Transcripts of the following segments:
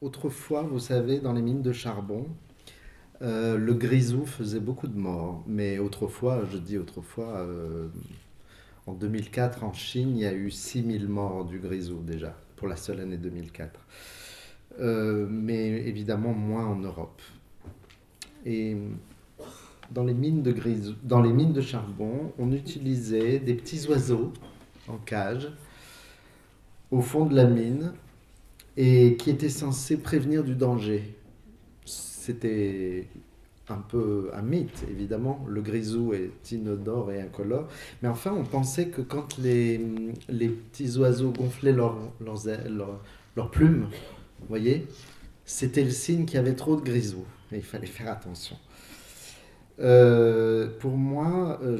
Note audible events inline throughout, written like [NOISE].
Autrefois, vous savez, dans les mines de charbon, euh, le grisou faisait beaucoup de morts. Mais autrefois, je dis autrefois, euh, en 2004, en Chine, il y a eu 6000 morts du grisou déjà, pour la seule année 2004. Euh, mais évidemment moins en Europe. Et dans les mines de grisou, dans les mines de charbon, on utilisait des petits oiseaux en cage au fond de la mine et qui étaient censés prévenir du danger. C'était un peu un mythe, évidemment. Le grisou est inodore et incolore. Mais enfin, on pensait que quand les, les petits oiseaux gonflaient leurs leurs plumes, vous voyez, c'était le signe qu'il y avait trop de grisou. Et il fallait faire attention. Euh, pour moi, euh,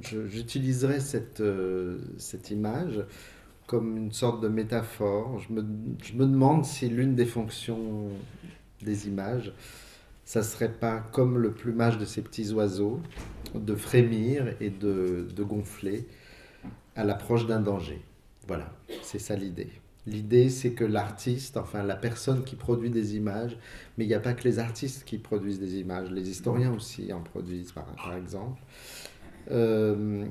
j'utiliserais cette, euh, cette image comme une sorte de métaphore. Je me, je me demande si l'une des fonctions des images, ça serait pas comme le plumage de ces petits oiseaux, de frémir et de, de gonfler à l'approche d'un danger. Voilà, c'est ça l'idée. L'idée, c'est que l'artiste, enfin la personne qui produit des images, mais il n'y a pas que les artistes qui produisent des images, les historiens aussi en produisent, par, par exemple, euh,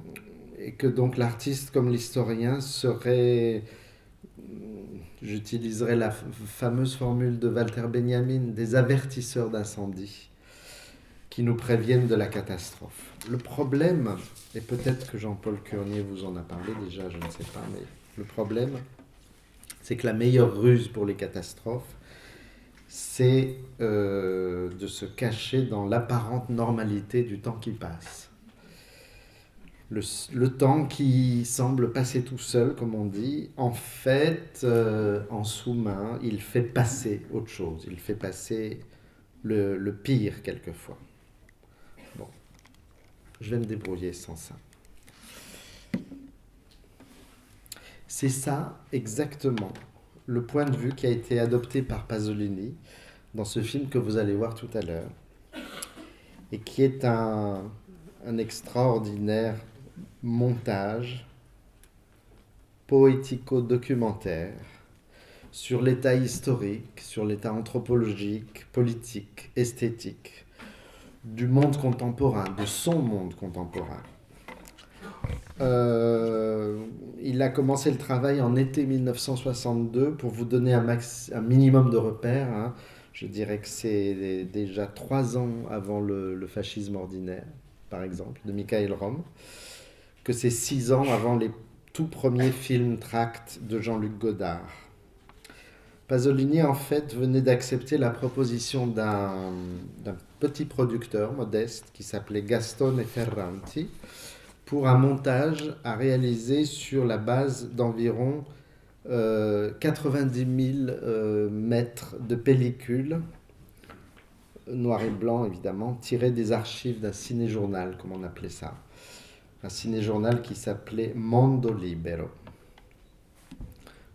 et que donc l'artiste comme l'historien serait, j'utiliserai la fameuse formule de Walter Benjamin, des avertisseurs d'incendie qui nous préviennent de la catastrophe. Le problème, et peut-être que Jean-Paul Curnier vous en a parlé déjà, je ne sais pas, mais le problème, c'est que la meilleure ruse pour les catastrophes, c'est euh, de se cacher dans l'apparente normalité du temps qui passe. Le, temps qui semble passer tout seul, comme on dit, en fait, euh, en sous-main, il fait passer autre chose. Il fait passer le, le pire quelquefois. Bon, je vais me débrouiller sans ça. C'est ça exactement le point de vue qui a été adopté par Pasolini dans ce film que vous allez voir tout à l'heure et qui est un, extraordinaire montage poético-documentaire sur l'état historique, sur l'état anthropologique, politique, esthétique du monde contemporain, de son monde contemporain. Euh, il a commencé le travail en été 1962 pour vous donner un, minimum de repères. Hein. Je dirais que c'est déjà trois ans avant le, fascisme ordinaire, par exemple, de Michael Rom, que c'est six ans avant les tout premiers films tracts de Jean-Luc Godard. Pasolini, en fait, venait d'accepter la proposition d'un petit producteur modeste qui s'appelait Gastone Ferranti, pour un montage à réaliser sur la base d'environ 90 euh, 000 euh, mètres de pellicule, noir et blanc évidemment, tirés des archives d'un ciné-journal, comme on appelait ça. Un ciné-journal qui s'appelait Mondo Libero.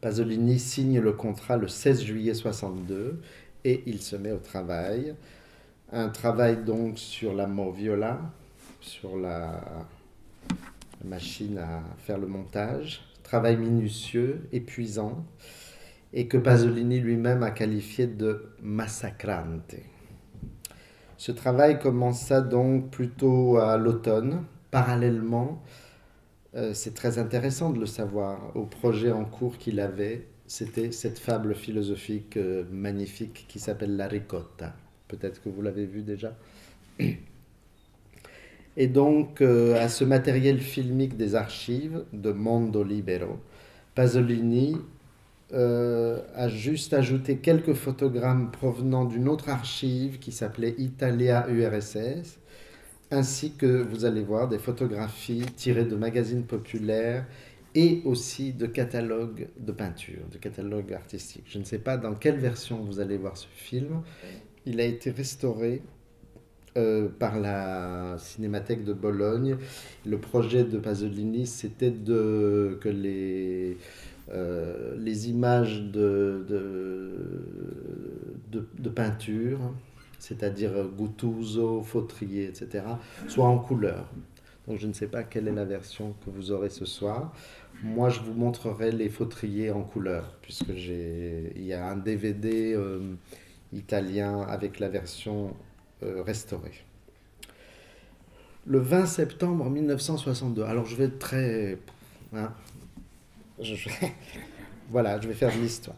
Pasolini signe le contrat le 16 juillet 62 et il se met au travail. Un travail donc sur la moviola, sur la machine à faire le montage, travail minutieux, épuisant, et que Pasolini lui-même a qualifié de massacrante. Ce travail commença donc plutôt à l'automne, parallèlement, euh, c'est très intéressant de le savoir, au projet en cours qu'il avait, c'était cette fable philosophique euh, magnifique qui s'appelle La Ricotta. Peut-être que vous l'avez vu déjà. [CLEARS THROAT] Et donc, euh, à ce matériel filmique des archives de Mondo Libero, Pasolini a juste ajouté quelques photogrammes provenant d'une autre archive qui s'appelait Italia URSS, ainsi que, vous allez voir, des photographies tirées de magazines populaires et aussi de catalogues de peinture, de catalogues artistiques. Je ne sais pas dans quelle version vous allez voir ce film. Il a été restauré euh, par la Cinémathèque de Bologne. Le projet de Pasolini, c'était que les, euh, les images de, de, de, peinture, c'est-à-dire Guttuso, Fautrier, etc., soient en couleur. Donc je ne sais pas quelle est la version que vous aurez ce soir. Moi, je vous montrerai les fautriers en couleur, puisque j'ai y a un DVD euh, italien avec la version euh, restaurée. Le 20 septembre 1962. Alors je vais très... hein, [LAUGHS] voilà, je vais faire de l'histoire.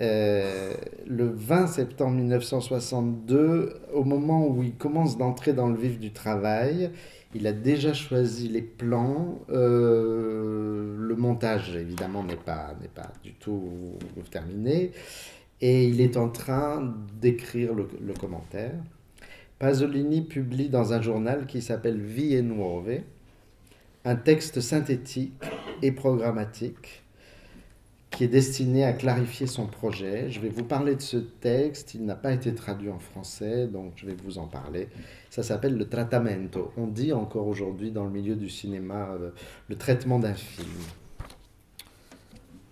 Euh, le 20 septembre 1962, au moment où il commence d'entrer dans le vif du travail, il a déjà choisi les plans. euh, le montage, évidemment, n'est pas, pas du tout terminé. Et il est en train d'écrire le, le commentaire. Pasolini publie dans un journal qui s'appelle Vie Nuove un texte synthétique et programmatique qui est destiné à clarifier son projet. Je vais vous parler de ce texte. Il n'a pas été traduit en français, donc je vais vous en parler. Ça s'appelle le trattamento. On dit encore aujourd'hui dans le milieu du cinéma euh, le traitement d'un film.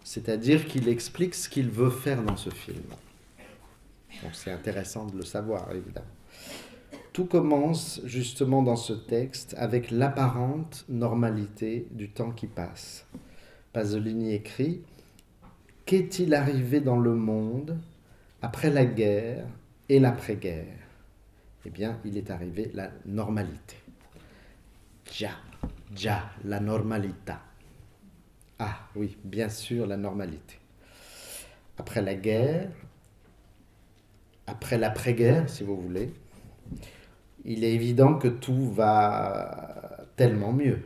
C'est-à-dire qu'il explique ce qu'il veut faire dans ce film. Donc c'est intéressant de le savoir, évidemment. Tout commence justement dans ce texte avec l'apparente normalité du temps qui passe. Pasolini écrit Qu'est-il arrivé dans le monde après la guerre et l'après-guerre? Eh bien, il est arrivé la normalité. Già, già, la normalità. Ah oui, bien sûr, la normalité. Après la guerre, après l'après-guerre, si vous voulez, il est évident que tout va tellement mieux.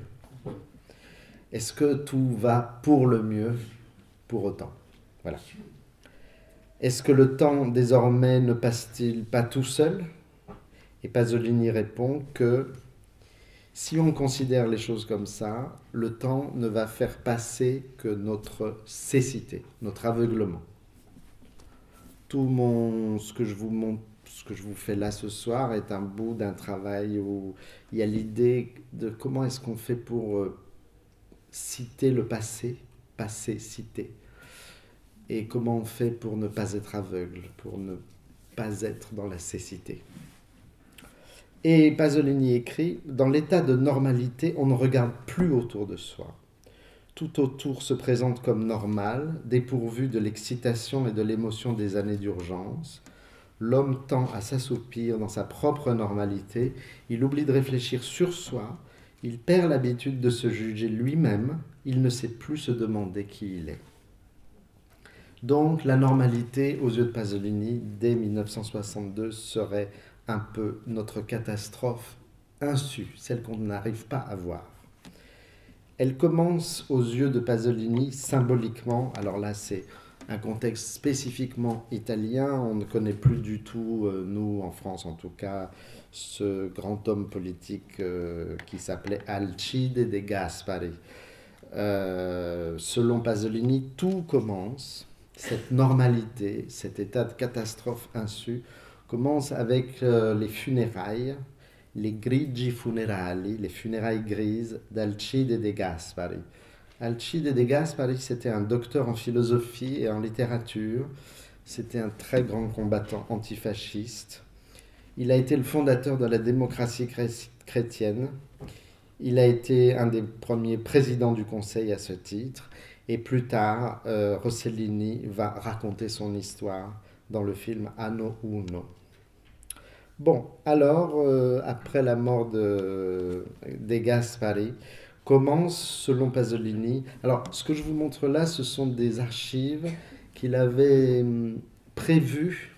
Est-ce que tout va pour le mieux pour autant? Voilà. Est-ce que le temps désormais ne passe-t-il pas tout seul? Et Pasolini répond que si on considère les choses comme ça, le temps ne va faire passer que notre cécité, notre aveuglement. Tout mon, ce que je vous ce que je vous fais là ce soir est un bout d'un travail où il y a l'idée de comment est-ce qu'on fait pour euh, citer le passé, passé, citer, et comment on fait pour ne pas être aveugle, pour ne pas être dans la cécité? Et Pasolini écrit, dans l'état de normalité, on ne regarde plus autour de soi. Tout autour se présente comme normal, dépourvu de l'excitation et de l'émotion des années d'urgence. L'homme tend à s'assoupir dans sa propre normalité, il oublie de réfléchir sur soi, il perd l'habitude de se juger lui-même, il ne sait plus se demander qui il est. Donc la normalité, aux yeux de Pasolini, dès 1962, serait un peu notre catastrophe insu, celle qu'on n'arrive pas à voir. Elle commence aux yeux de Pasolini symboliquement, alors là c'est un contexte spécifiquement italien, on ne connaît plus du tout, euh, nous en France en tout cas, ce grand homme politique euh, qui s'appelait Alcide de Gaspari. Euh, selon Pasolini, tout commence, cette normalité, cet état de catastrophe insu, commence avec euh, les funérailles, les grigi funerali, les funérailles grises d'Alcide de Gaspari. Alcide de Gaspari, c'était un docteur en philosophie et en littérature. C'était un très grand combattant antifasciste. Il a été le fondateur de la démocratie chré- chrétienne. Il a été un des premiers présidents du Conseil à ce titre. Et plus tard, euh, Rossellini va raconter son histoire dans le film Anno Uno. Bon, alors, euh, après la mort de, de Gaspari, commence, selon Pasolini, alors ce que je vous montre là, ce sont des archives qu'il avait hum, prévu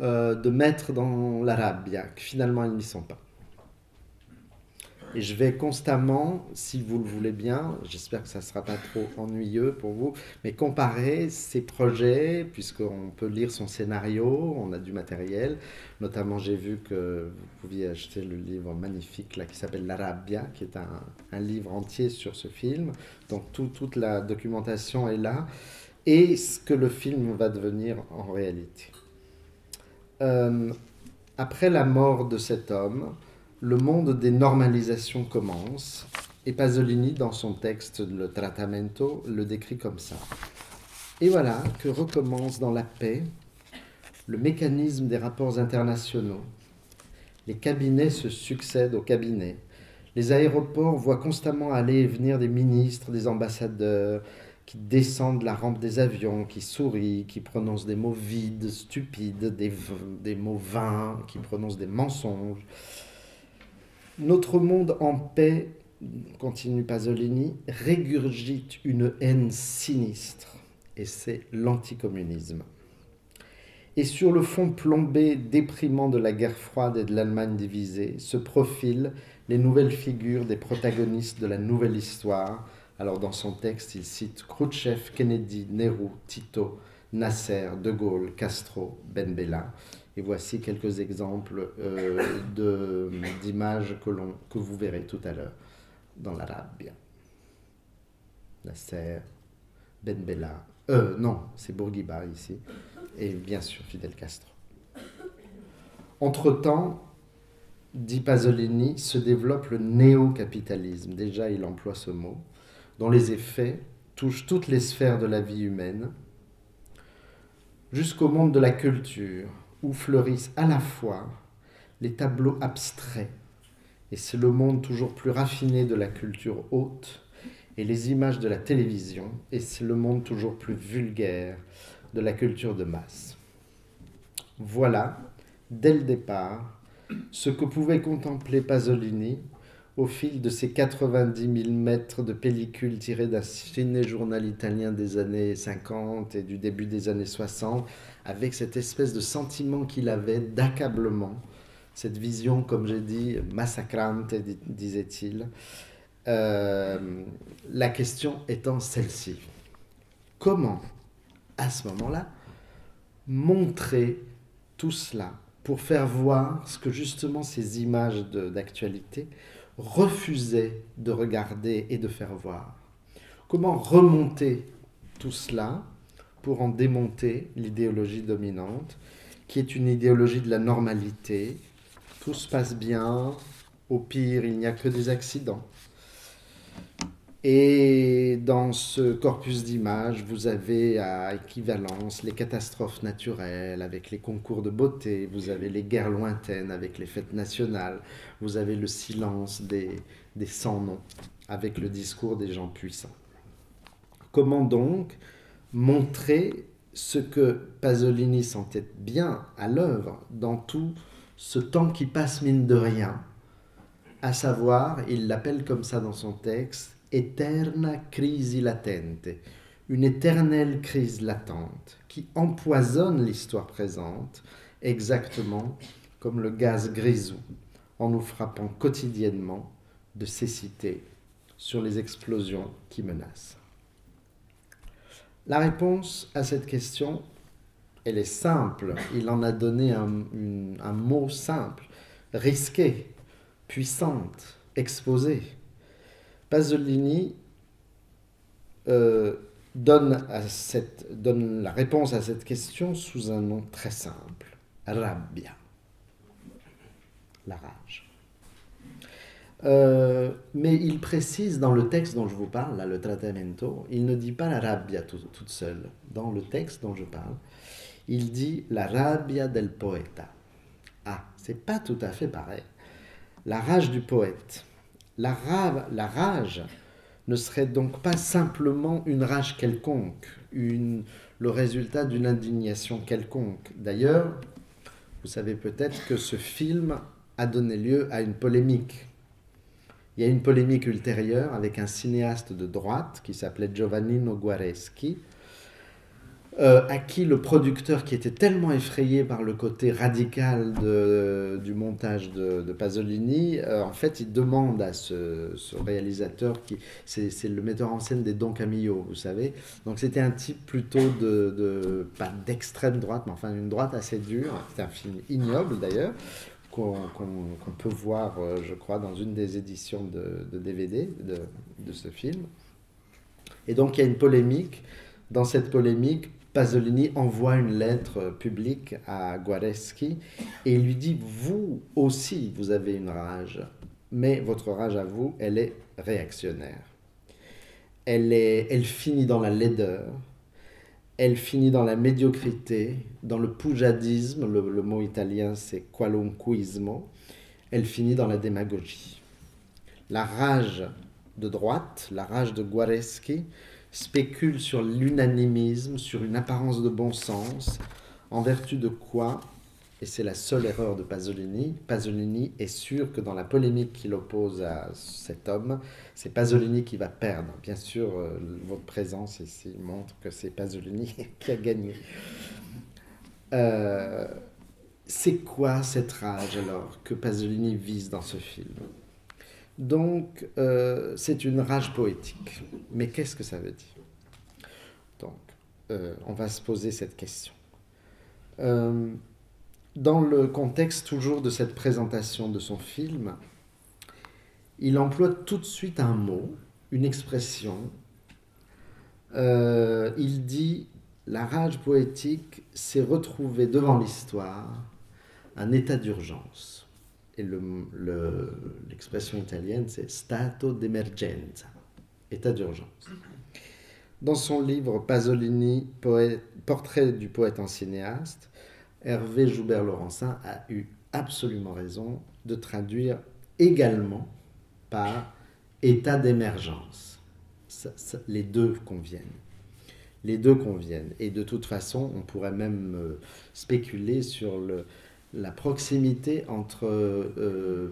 euh, de mettre dans l'Arabia, que finalement ils n'y sont pas. Et je vais constamment, si vous le voulez bien, j'espère que ça ne sera pas trop ennuyeux pour vous, mais comparer ces projets, puisqu'on peut lire son scénario, on a du matériel. Notamment, j'ai vu que vous pouviez acheter le livre magnifique là, qui s'appelle L'Arabia, qui est un, livre entier sur ce film. Donc, tout- toute la documentation est là. Et ce que le film va devenir en réalité. Euh, après la mort de cet homme, le monde des normalisations commence, et Pasolini, dans son texte Le Trattamento, le décrit comme ça. Et voilà que recommence dans la paix le mécanisme des rapports internationaux. Les cabinets se succèdent aux cabinets. Les aéroports voient constamment aller et venir des ministres, des ambassadeurs, qui descend de la rampe des avions, qui sourit, qui prononce des mots vides, stupides, des, des mots vains, qui prononce des mensonges. Notre monde en paix, continue Pasolini, régurgite une haine sinistre, et c'est l'anticommunisme. Et sur le fond plombé, déprimant de la guerre froide et de l'Allemagne divisée, se profilent les nouvelles figures des protagonistes de la nouvelle histoire, alors dans son texte, il cite Khrouchtchev, Kennedy, Nehru, Tito, Nasser, De Gaulle, Castro, Ben Bella. Et voici quelques exemples euh, d'images que, vous verrez tout à l'heure dans l'Arabie. Nasser, Ben Bella. Euh, non, c'est Bourguiba ici. Et bien sûr Fidel Castro. Entre-temps, dit Pasolini, se développe le néo-capitalisme. Déjà, il emploie ce mot dont les effets touchent toutes les sphères de la vie humaine, jusqu'au monde de la culture, où fleurissent à la fois les tableaux abstraits, et c'est le monde toujours plus raffiné de la culture haute, et les images de la télévision, et c'est le monde toujours plus vulgaire de la culture de masse. Voilà, dès le départ, ce que pouvait contempler Pasolini au fil de ces 90 000 mètres de pellicule tirés d'un ciné-journal italien des années 50 et du début des années 60, avec cette espèce de sentiment qu'il avait d'accablement, cette vision, comme j'ai dit, massacrante, disait-il. Euh, la question étant celle-ci. Comment, à ce moment-là, montrer tout cela pour faire voir ce que justement ces images d'actualité refusait de regarder et de faire voir. Comment remonter tout cela pour en démonter l'idéologie dominante, qui est une idéologie de la normalité? Tout se passe bien, au pire, il n'y a que des accidents. Et dans ce corpus d'images, vous avez à équivalence les catastrophes naturelles avec les concours de beauté, vous avez les guerres lointaines avec les fêtes nationales, vous avez le silence des, des sans-noms avec le discours des gens puissants. Comment donc montrer ce que Pasolini sentait bien à l'œuvre dans tout ce temps qui passe mine de rien, à savoir, il l'appelle comme ça dans son texte, eterna crisi latente, une éternelle crise latente qui empoisonne l'histoire présente, exactement comme le gaz grisou, en nous frappant quotidiennement de cécité sur les explosions qui menacent. La réponse à cette question, elle est simple. Il en a donné un, un mot simple, risqué, puissante, exposée. Pasolini euh, donne, la réponse à cette question sous un nom très simple, rabbia, la rage. Euh, mais il précise dans le texte dont je vous parle, là, le trattamento, il ne dit pas la rabbia toute seule. Dans le texte dont je parle, il dit la rabbia del poeta. Ah, c'est pas tout à fait pareil. La rage du poète. La, rage ne serait donc pas simplement une rage quelconque, le résultat d'une indignation quelconque. D'ailleurs, vous savez peut-être que ce film a donné lieu à une polémique. Il y a une polémique ultérieure avec un cinéaste de droite qui s'appelait Giovanni Guareschi, euh, à qui le producteur, qui était tellement effrayé par le côté radical du montage de, Pasolini, euh, en fait, il demande à ce, réalisateur, qui c'est le metteur en scène des Don Camillo, vous savez. Donc c'était un type plutôt de, pas d'extrême droite, mais enfin une droite assez dure. C'est un film ignoble d'ailleurs, qu'on peut voir, euh, je crois, dans une des éditions de, DVD de, de ce film. Et donc il y a une polémique. Dans cette polémique, Pasolini envoie une lettre publique à Guareschi et lui dit Vous aussi, vous avez une rage, mais votre rage à vous, elle est réactionnaire. Elle, est, elle finit dans la laideur, elle finit dans la médiocrité, dans le pujadisme, le, le mot italien c'est qualunquismo, elle finit dans la démagogie. La rage de droite, la rage de Guareschi, spécule sur l'unanimisme, sur une apparence de bon sens, en vertu de quoi, et c'est la seule erreur de Pasolini, Pasolini est sûr que dans la polémique qu'il oppose à cet homme, c'est Pasolini qui va perdre. Bien sûr, euh, votre présence ici montre que c'est Pasolini [LAUGHS] qui a gagné. Euh, c'est quoi cette rage alors que Pasolini vise dans ce film? Donc, euh, c'est une rage poétique. Mais qu'est-ce que ça veut dire? Donc, on va se poser cette question. Euh, dans le contexte toujours de cette présentation de son film, il emploie tout de suite un mot, une expression. Euh, il dit la rage poétique, c'est retrouver devant l'histoire un état d'urgence. Et l'expression le, italienne, c'est stato d'emergenza, état d'urgence. Dans son livre Pasolini, Portrait du poète en cinéaste, Hervé Joubert-Laurencin a eu absolument raison de traduire également par état d'émergence. Les deux conviennent. Les deux conviennent. Et de toute façon, on pourrait même euh, spéculer sur le, la proximité entre euh,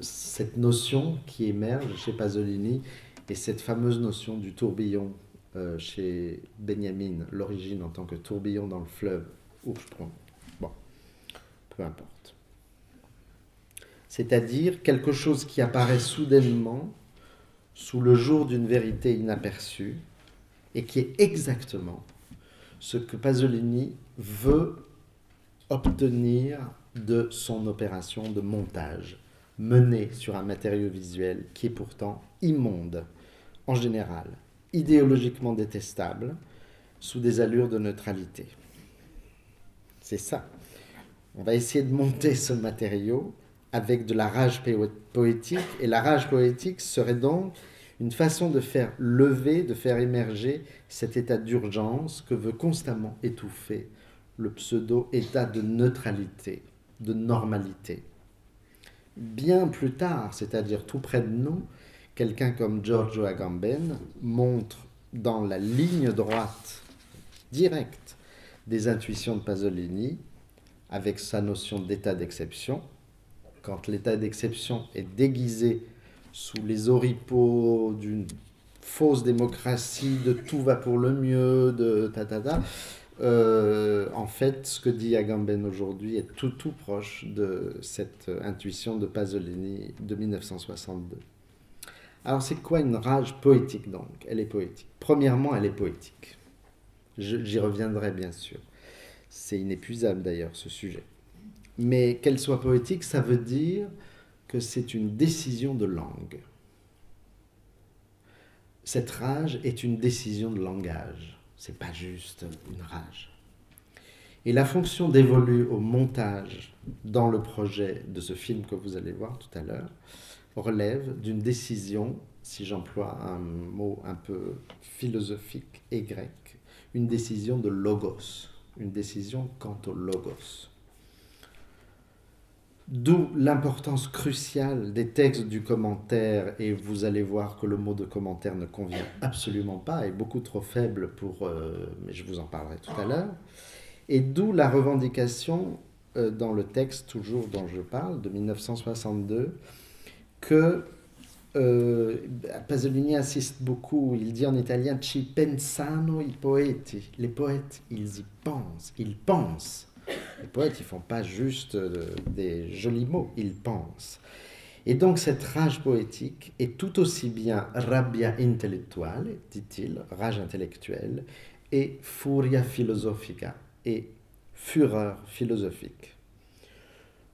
cette notion qui émerge chez Pasolini et cette fameuse notion du tourbillon euh, chez Benjamin, l'origine en tant que tourbillon dans le fleuve Ursprung. Bon, peu importe. C'est-à-dire quelque chose qui apparaît soudainement sous le jour d'une vérité inaperçue et qui est exactement ce que Pasolini veut obtenir de son opération de montage menée sur un matériau visuel qui est pourtant immonde en général, idéologiquement détestable, sous des allures de neutralité. C'est ça. On va essayer de monter ce matériau avec de la rage poétique, et la rage poétique serait donc une façon de faire lever, de faire émerger cet état d'urgence que veut constamment étouffer le pseudo-état de neutralité, de normalité. Bien plus tard, c'est-à-dire tout près de nous, quelqu'un comme Giorgio Agamben montre dans la ligne droite directe des intuitions de Pasolini avec sa notion d'état d'exception. Quand l'état d'exception est déguisé sous les oripeaux d'une fausse démocratie, de tout va pour le mieux, de ta ta ta, euh, en fait, ce que dit Agamben aujourd'hui est tout tout proche de cette intuition de Pasolini de 1962. Alors c'est quoi une rage poétique donc? Elle est poétique. Premièrement, elle est poétique. J'y reviendrai bien sûr. C'est inépuisable d'ailleurs ce sujet. Mais qu'elle soit poétique, ça veut dire que c'est une décision de langue. Cette rage est une décision de langage. C'est pas juste une rage. Et la fonction dévolue au montage dans le projet de ce film que vous allez voir tout à l'heure, relève d'une décision, si j'emploie un mot un peu philosophique et grec, une décision de logos, une décision quant au logos. D'où l'importance cruciale des textes du commentaire, et vous allez voir que le mot de commentaire ne convient absolument pas, est beaucoup trop faible pour... Euh, mais je vous en parlerai tout à l'heure. Et d'où la revendication euh, dans le texte toujours dont je parle, de 1962, que euh, Pasolini insiste beaucoup, il dit en italien ci pensano i poeti. Les poètes, ils y pensent, ils pensent. Les poètes, ils font pas juste euh, des jolis mots, ils pensent. Et donc cette rage poétique est tout aussi bien rabbia intellettuale, dit-il, rage intellectuelle, et furia philosophica, et fureur philosophique.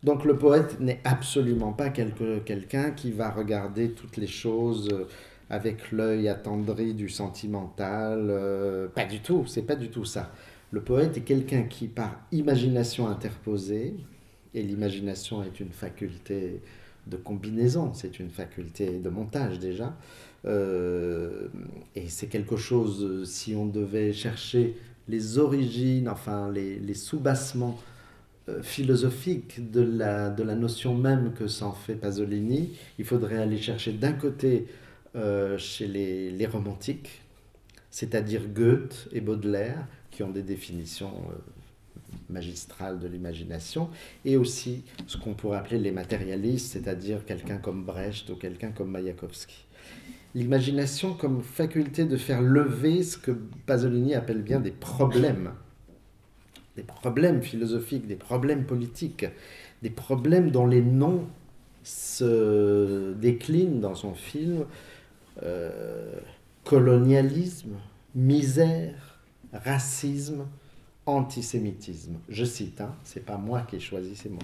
Donc le poète n'est absolument pas quelqu'un qui va regarder toutes les choses euh, avec l'œil attendri du sentimental. Euh, pas du tout, c'est pas du tout ça. Le poète est quelqu'un qui, par imagination interposée, et l'imagination est une faculté de combinaison, c'est une faculté de montage déjà, euh, et c'est quelque chose, si on devait chercher les origines, enfin les, les sous-bassements euh, philosophique de la, notion même que s'en fait Pasolini, il faudrait aller chercher d'un côté euh, chez les, romantiques, c'est-à-dire Goethe et Baudelaire, qui ont des définitions euh, magistrales de l'imagination, et aussi ce qu'on pourrait appeler les matérialistes, c'est-à-dire quelqu'un comme Brecht ou quelqu'un comme Mayakovsky. L'imagination comme faculté de faire lever ce que Pasolini appelle bien des problèmes, des problèmes philosophiques, des problèmes politiques, des problèmes dont les noms se déclinent dans son film. Euh, colonialisme, misère, racisme, antisémitisme. Je cite, hein, c'est pas moi qui ai choisi ces mots.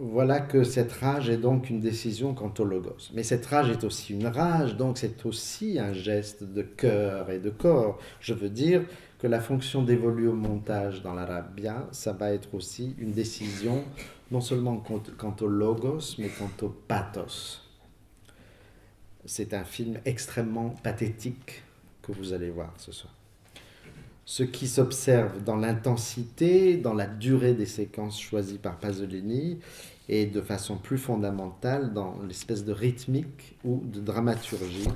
Voilà que cette rage est donc une décision quant au logos. Mais cette rage est aussi une rage, donc c'est aussi un geste de cœur et de corps. Je veux dire que la fonction dévolue au montage dans l'Arabia, ça va être aussi une décision non seulement quant au logos, mais quant au pathos. C'est un film extrêmement pathétique que vous allez voir ce soir. Ce qui s'observe dans l'intensité, dans la durée des séquences choisies par Pasolini et de façon plus fondamentale dans l'espèce de rythmique ou de dramaturgie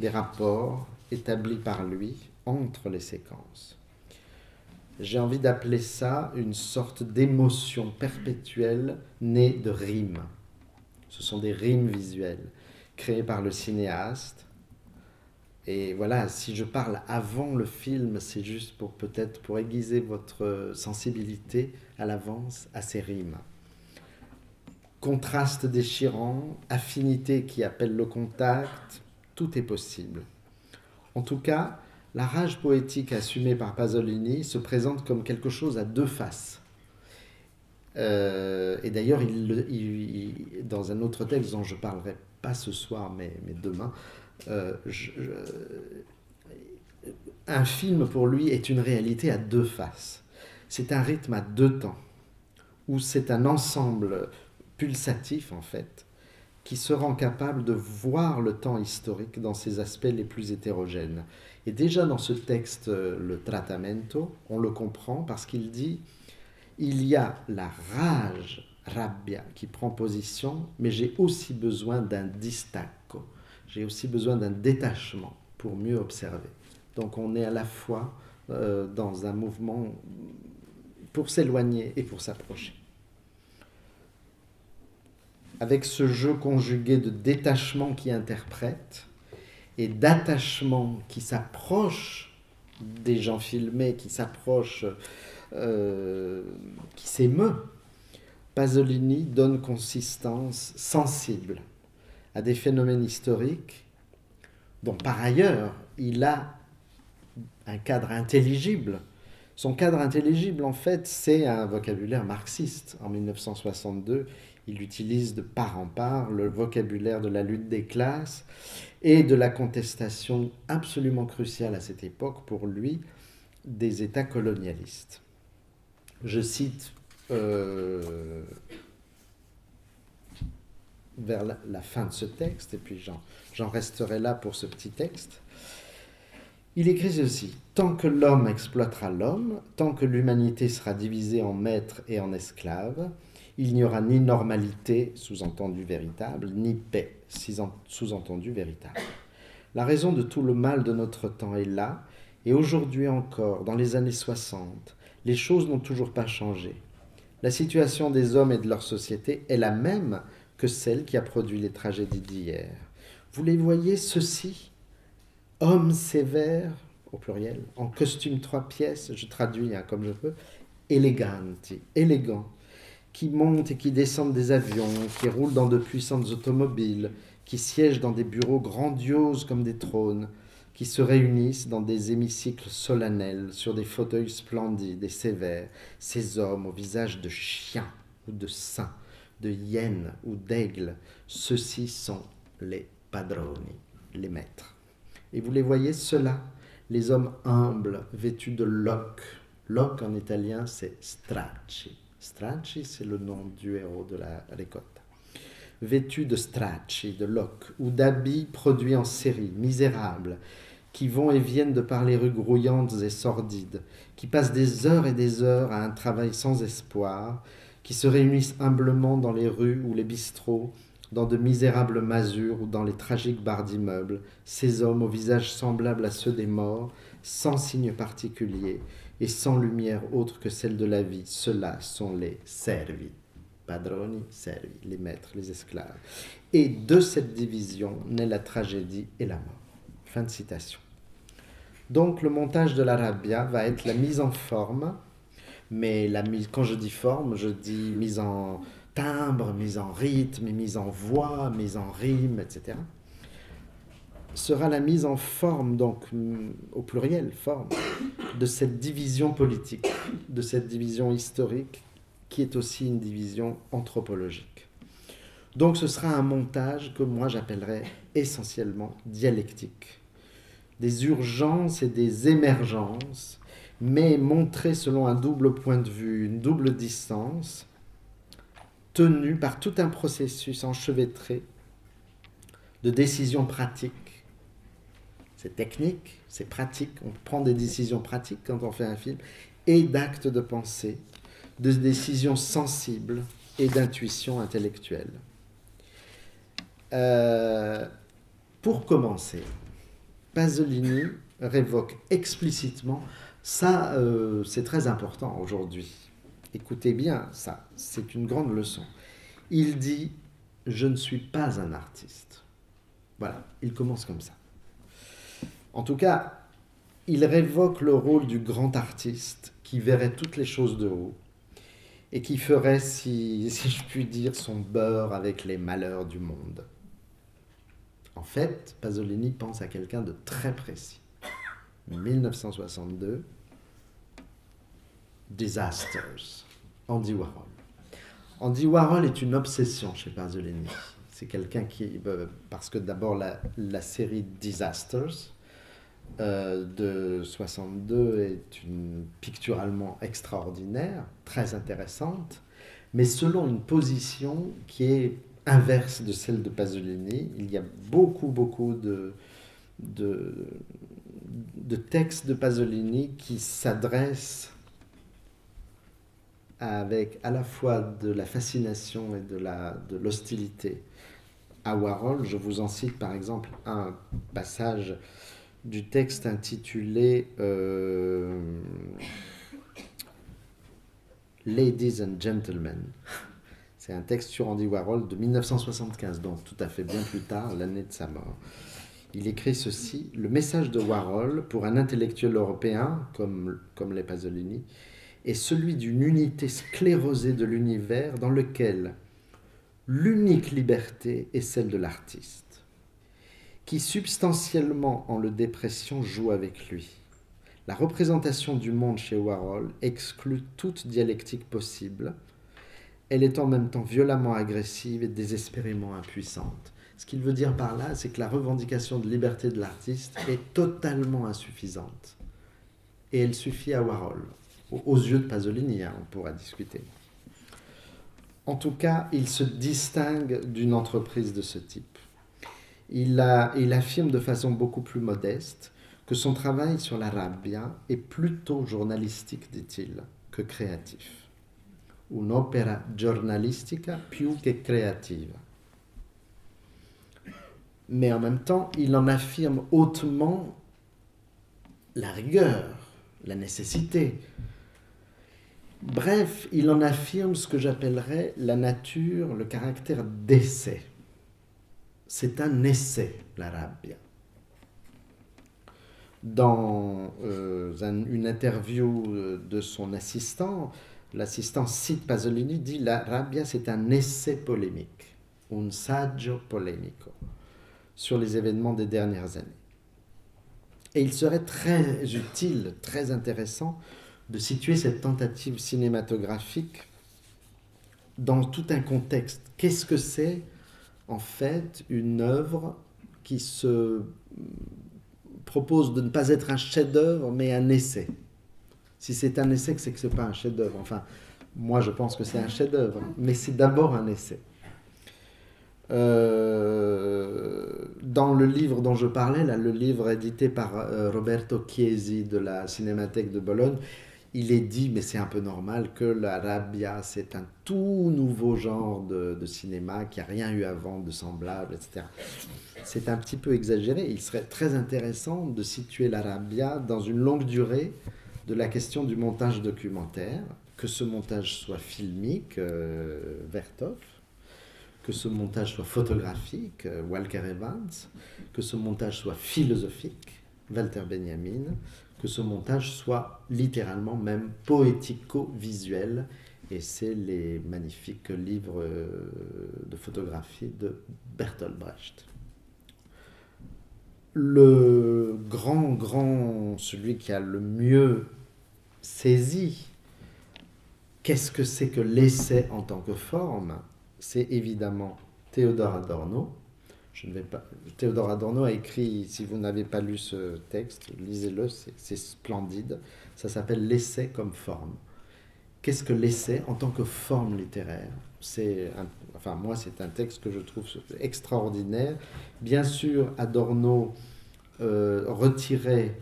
des rapports établis par lui entre les séquences. J'ai envie d'appeler ça une sorte d'émotion perpétuelle née de rimes. Ce sont des rimes visuelles créé par le cinéaste. Et voilà, si je parle avant le film, c'est juste pour peut-être pour aiguiser votre sensibilité à l'avance à ces rimes. Contraste déchirant, affinité qui appelle le contact, tout est possible. En tout cas, la rage poétique assumée par Pasolini se présente comme quelque chose à deux faces. Euh, et d'ailleurs, il, dans un autre texte dont je parlerai pas ce soir, mais, mais demain, euh, un film pour lui est une réalité à deux faces. C'est un rythme à deux temps, où c'est un ensemble pulsatif en fait, qui se rend capable de voir le temps historique dans ses aspects les plus hétérogènes. Et déjà dans ce texte, le Tratamento, on le comprend parce qu'il dit, il y a la rage rabbia qui prend position, mais j'ai aussi besoin d'un distacco, j'ai aussi besoin d'un détachement pour mieux observer. Donc on est à la fois euh, dans un mouvement pour s'éloigner et pour s'approcher. Avec ce jeu conjugué de détachement qui interprète et d'attachement qui s'approche des gens filmés, qui s'approche, euh, qui s'émeut Pasolini donne consistance sensible à des phénomènes historiques dont par ailleurs il a un cadre intelligible. Son cadre intelligible, en fait, c'est un vocabulaire marxiste. En 1962, il utilise de part en part le vocabulaire de la lutte des classes et de la contestation absolument cruciale à cette époque pour lui des États colonialistes. Je cite euh, vers la, fin de ce texte, et puis j'en resterai là pour ce petit texte. Il écrit ceci Tant que l'homme exploitera l'homme, tant que l'humanité sera divisée en maîtres et en esclaves, il n'y aura ni normalité, sous-entendu véritable, ni paix, sous-entendu véritable. La raison de tout le mal de notre temps est là, et aujourd'hui encore, dans les années 60, les choses n'ont toujours pas changé. La situation des hommes et de leur société est la même que celle qui a produit les tragédies d'hier. Vous les voyez, ceux-ci, hommes sévères, au pluriel, en costume trois pièces, je traduis hein, comme je peux, élégants, qui montent et qui descendent des avions, qui roulent dans de puissantes automobiles, qui siègent dans des bureaux grandioses comme des trônes, qui se réunissent dans des hémicycles solennels, sur des fauteuils splendides et sévères, ces hommes au visage de chiens ou de saints, de hyènes ou d'aigles, ceux-ci sont les padroni, les maîtres. Et vous les voyez, ceux-là, les hommes humbles, vêtus de loques. Loc en italien, c'est stracci. Stracci, c'est le nom du héros de la récolte vêtus de stracci, de loques, ou d'habits produits en série, misérables, qui vont et viennent de par les rues grouillantes et sordides, qui passent des heures et des heures à un travail sans espoir, qui se réunissent humblement dans les rues ou les bistrots, dans de misérables masures ou dans les tragiques barres d'immeubles, ces hommes aux visages semblables à ceux des morts, sans signe particulier et sans lumière autre que celle de la vie, ceux-là sont les servi. Padroni, servi, les maîtres, les esclaves. Et de cette division naît la tragédie et la mort. Fin de citation. Donc le montage de l'Arabia va être la mise en forme, mais la mise, quand je dis forme, je dis mise en timbre, mise en rythme, mise en voix, mise en rime, etc. sera la mise en forme, donc mm, au pluriel, forme, de cette division politique, de cette division historique, qui est aussi une division anthropologique. Donc ce sera un montage que moi j'appellerais essentiellement dialectique. Des urgences et des émergences, mais montrées selon un double point de vue, une double distance, tenue par tout un processus enchevêtré de décisions pratiques. C'est technique, c'est pratique, on prend des décisions pratiques quand on fait un film, et d'actes de pensée, de décisions sensibles et d'intuition intellectuelle. Euh, pour commencer, Pasolini révoque explicitement, ça euh, c'est très important aujourd'hui, écoutez bien ça, c'est une grande leçon. Il dit, je ne suis pas un artiste. Voilà, il commence comme ça. En tout cas, il révoque le rôle du grand artiste qui verrait toutes les choses de haut et qui ferait, si, [LAUGHS] si je puis dire, son beurre avec les malheurs du monde. En fait, Pasolini pense à quelqu'un de très précis. 1962, Disasters, Andy Warhol. Andy Warhol est une obsession chez Pasolini. C'est quelqu'un qui, euh, parce que d'abord la, série Disasters euh, de 62 est une, picturalement extraordinaire, très intéressante, mais selon une position qui est inverse de celle de Pasolini. Il y a beaucoup, beaucoup de, de textes de Pasolini qui s'adressent avec à la fois de la fascination et de la de l'hostilité à Warhol. Je vous en cite par exemple un passage du texte intitulé euh, Ladies and Gentlemen. C'est un texte sur Andy Warhol de 1975, donc tout à fait bien plus tard, l'année de sa mort. Il écrit ceci Le message de Warhol, pour un intellectuel européen comme, les Pasolini, est celui d'une unité sclérosée de l'univers dans lequel l'unique liberté est celle de l'artiste, qui substantiellement en le dépression joue avec lui. La représentation du monde chez Warhol exclut toute dialectique possible. Elle est en même temps violemment agressive et désespérément impuissante. Ce qu'il veut dire par là, c'est que la revendication de liberté de l'artiste est totalement insuffisante. Et elle suffit à Warhol aux yeux de Pasolini, hein, on pourra discuter. En tout cas, il se distingue d'une entreprise de ce type. Il, affirme de façon beaucoup plus modeste que son travail sur la rabbia est plutôt journalistique, dit-il, que créatif. Un'opera giornalistica più che creativa. Mais en même temps, il en affirme hautement la rigueur, la nécessité, Bref, il en affirme ce que j'appellerais la nature, le caractère d'essai. C'est un essai, la rabbia. Dans euh, une interview euh, de son assistant, l'assistant cite Pasolini, dit La rabbia, c'est un essai polémique, un saggio polemico, sur les événements des dernières années. Et il serait très utile, très intéressant de situer cette tentative cinématographique dans tout un contexte. Qu'est-ce que c'est en fait une œuvre qui se propose de ne pas être un chef-d'œuvre mais un essai? Si c'est un essai, c'est que ce n'est pas un chef-d'œuvre. Enfin, moi je pense que c'est un chef-d'œuvre, mais c'est d'abord un essai. Euh, dans le livre dont je parlais, là, le livre édité par euh, Roberto Chiesi de la Cinémathèque de Bologne, il est dit, mais c'est un peu normal, que l'Arabia, c'est un tout nouveau genre de, cinéma qui n'a rien eu avant de semblable, etc. C'est un petit peu exagéré. Il serait très intéressant de situer l'Arabia dans une longue durée de la question du montage documentaire, que ce montage soit filmique, euh, Vertov, que ce montage soit photographique, euh, Walker Evans, que ce montage soit philosophique, Walter Benjamin, que ce montage soit littéralement même poético-visuel. Et c'est les magnifiques livres euh, de photographie de Bertolt Brecht. Le grand, grand, celui qui a le mieux saisi qu'est-ce que c'est que l'essai en tant que forme, c'est évidemment Théodore Adorno, je ne vais pas. Théodore Adorno a écrit, si vous n'avez pas lu ce texte, lisez-le, c'est splendide. Ça s'appelle L'essai comme forme. Qu'est-ce que l'essai en tant que forme littéraire? C'est, enfin moi, c'est un texte que je trouve extraordinaire. Bien sûr, Adorno euh, retirait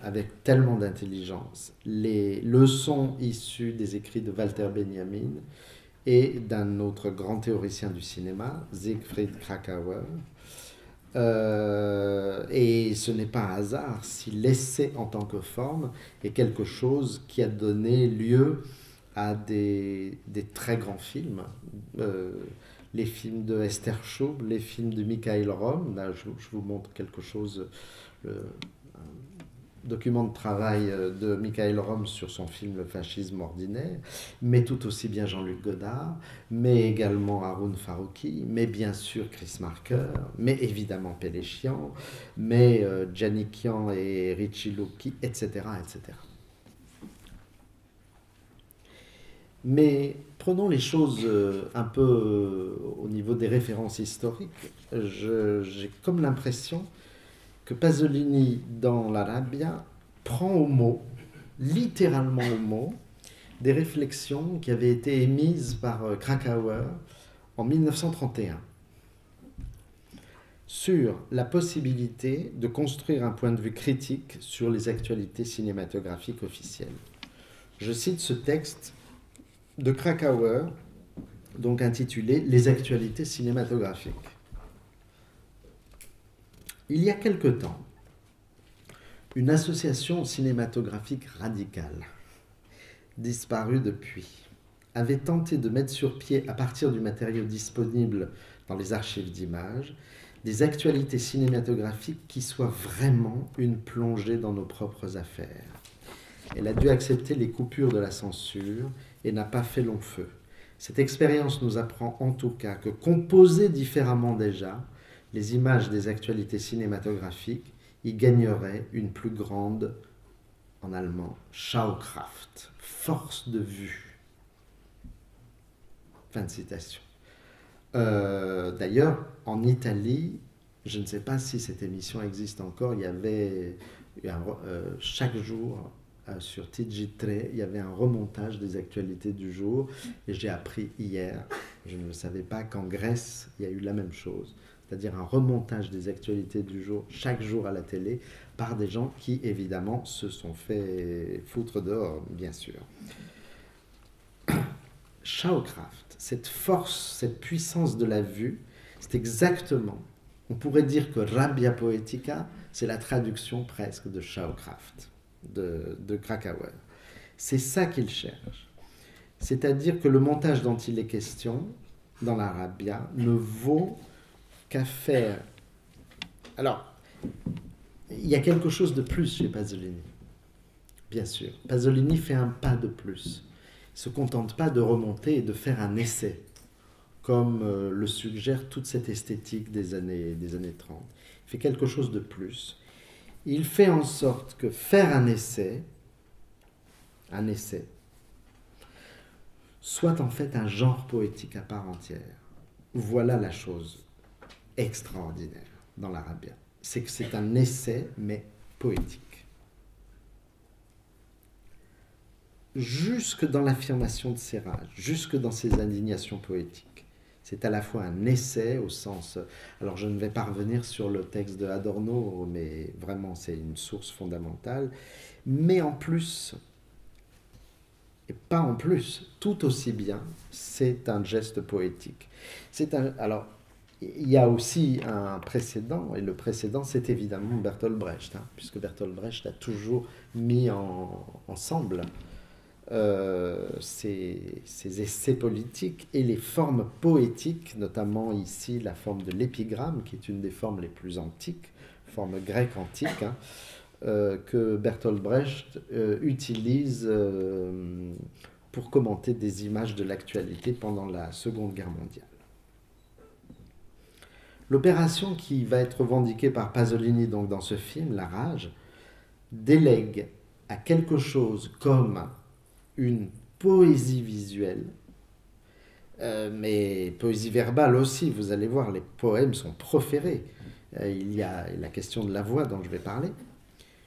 avec tellement d'intelligence les leçons issues des écrits de Walter Benjamin et d'un autre grand théoricien du cinéma, Siegfried Krakauer. Euh, et ce n'est pas un hasard si l'essai en tant que forme est quelque chose qui a donné lieu à des, très grands films. Euh, les films de Esther Schaub, les films de Michael Rom, là je, vous montre quelque chose, document de travail euh, de Michael Rom sur son film Le fascisme ordinaire, mais tout aussi bien Jean-Luc Godard, mais également Haroun Farouki, mais bien sûr Chris Marker, mais évidemment Péléchian, mais euh, Janikian et Richie Luki, etc., etc. Mais prenons les choses euh, un peu au niveau des références historiques. J'ai comme l'impression que Pasolini, dans l'Arabia, prend au mot, littéralement au mot, des réflexions qui avaient été émises par euh, Krakauer en 1931 sur la possibilité de construire un point de vue critique sur les actualités cinématographiques officielles. Je cite ce texte de Krakauer, donc intitulé Les actualités cinématographiques. Il y a quelque temps, une association cinématographique radicale, disparue depuis, avait tenté de mettre sur pied, à partir du matériau disponible dans les archives d'images, des actualités cinématographiques qui soient vraiment une plongée dans nos propres affaires. Elle a dû accepter les coupures de la censure et n'a pas fait long feu. Cette expérience nous apprend en tout cas que composer différemment déjà, les images des actualités cinématographiques y gagneraient une plus grande, en allemand, Schaukraft, force de vue. Fin de citation. Euh, d'ailleurs, en Italie, je ne sais pas si cette émission existe encore, il y avait euh, chaque jour euh, sur TG3, il y avait un remontage des actualités du jour. Et j'ai appris hier, je ne savais pas qu'en Grèce, il y a eu la même chose c'est-à-dire un remontage des actualités du jour chaque jour à la télé par des gens qui évidemment se sont fait foutre dehors, bien sûr. [COUGHS] Shawcraft, cette force, cette puissance de la vue, c'est exactement, on pourrait dire que Rabbia Poetica, c'est la traduction presque de Shawcraft, de, de Krakauer. C'est ça qu'il cherche. C'est-à-dire que le montage dont il est question dans la Rabbia ne vaut qu'à faire. Alors, il y a quelque chose de plus chez Pasolini, bien sûr. Pasolini fait un pas de plus. Il ne se contente pas de remonter et de faire un essai, comme euh, le suggère toute cette esthétique des années, des années 30. Il fait quelque chose de plus. Il fait en sorte que faire un essai, un essai, soit en fait un genre poétique à part entière. Voilà la chose extraordinaire dans l'Arabia. C'est que c'est un essai, mais poétique. Jusque dans l'affirmation de ses rages, jusque dans ses indignations poétiques. C'est à la fois un essai au sens... Alors je ne vais pas revenir sur le texte de Adorno, mais vraiment c'est une source fondamentale. Mais en plus, et pas en plus. Tout aussi bien, c'est un geste poétique. C'est un, alors, il y a aussi un précédent, et le précédent, c'est évidemment Bertolt Brecht, hein, puisque Bertolt Brecht a toujours mis en, ensemble euh, ses, essais politiques et les formes poétiques, notamment ici la forme de l'épigramme, qui est une des formes les plus antiques, forme grecque antique, hein, euh, que Bertolt Brecht euh, utilise pour commenter des images de l'actualité pendant la Seconde Guerre mondiale. L'opération qui va être revendiquée par Pasolini donc dans ce film, La Rage, délègue à quelque chose comme une poésie visuelle, euh, mais poésie verbale aussi, vous allez voir, les poèmes sont proférés. Euh, il y a la question de la voix dont je vais parler.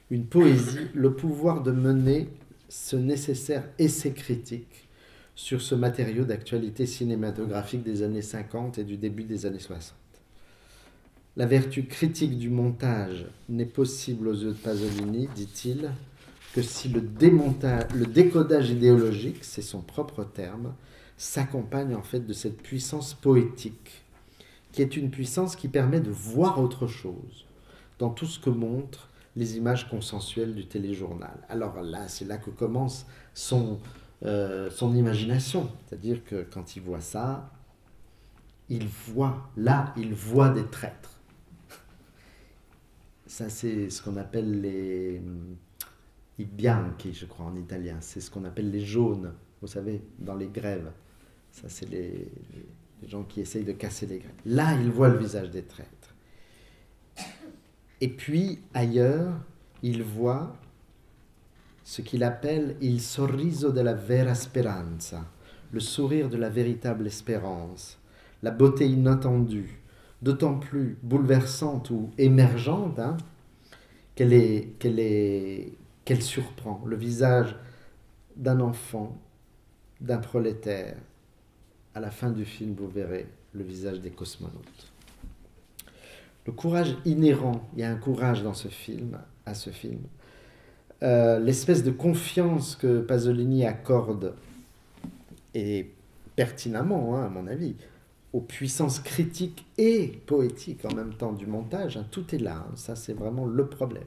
Une poésie, le pouvoir de mener ce nécessaire essai critique sur ce matériau d'actualité cinématographique des années 50 et du début des années 60. La vertu critique du montage n'est possible aux yeux de Pasolini, dit-il, que si le, le décodage idéologique, c'est son propre terme, s'accompagne en fait de cette puissance poétique, qui est une puissance qui permet de voir autre chose dans tout ce que montrent les images consensuelles du téléjournal. Alors là, c'est là que commence son, euh, son imagination, c'est-à-dire que quand il voit ça, il voit, là, il voit des traîtres ça, c'est ce qu'on appelle les i bianchi, je crois en italien. C'est ce qu'on appelle les jaunes, vous savez, dans les grèves. Ça, c'est les, gens qui essayent de casser les grèves. Là, il voit le visage des traîtres. Et puis, ailleurs, il voit ce qu'il appelle il sorriso della vera speranza, le sourire de la véritable espérance, la beauté inattendue, d'autant plus bouleversante ou émergente hein, qu'elle est, qu'elle est, surprend le visage d'un enfant, d'un prolétaire. À la fin du film, vous verrez le visage des cosmonautes. Le courage inhérent, il y a un courage dans ce film, à ce film. Euh, l'espèce de confiance que Pasolini accorde, et pertinemment, hein, à mon avis, aux puissances critiques et poétiques en même temps du montage. Hein, tout est là, hein, ça c'est vraiment le problème.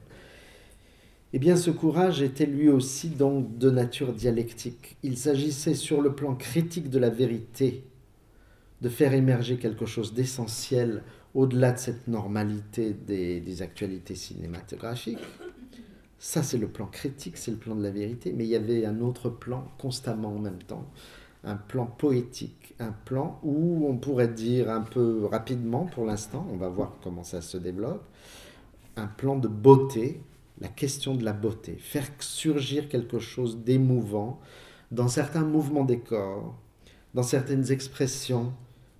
Eh bien, ce courage était lui aussi donc de nature dialectique. Il s'agissait sur le plan critique de la vérité de faire émerger quelque chose d'essentiel au-delà de cette normalité des, des actualités cinématographiques. Ça, c'est le plan critique, c'est le plan de la vérité, mais il y avait un autre plan constamment en même temps, un plan poétique, un plan où on pourrait dire un peu rapidement pour l'instant, on va voir comment ça se développe, un plan de beauté, la question de la beauté, faire surgir quelque chose d'émouvant dans certains mouvements des corps, dans certaines expressions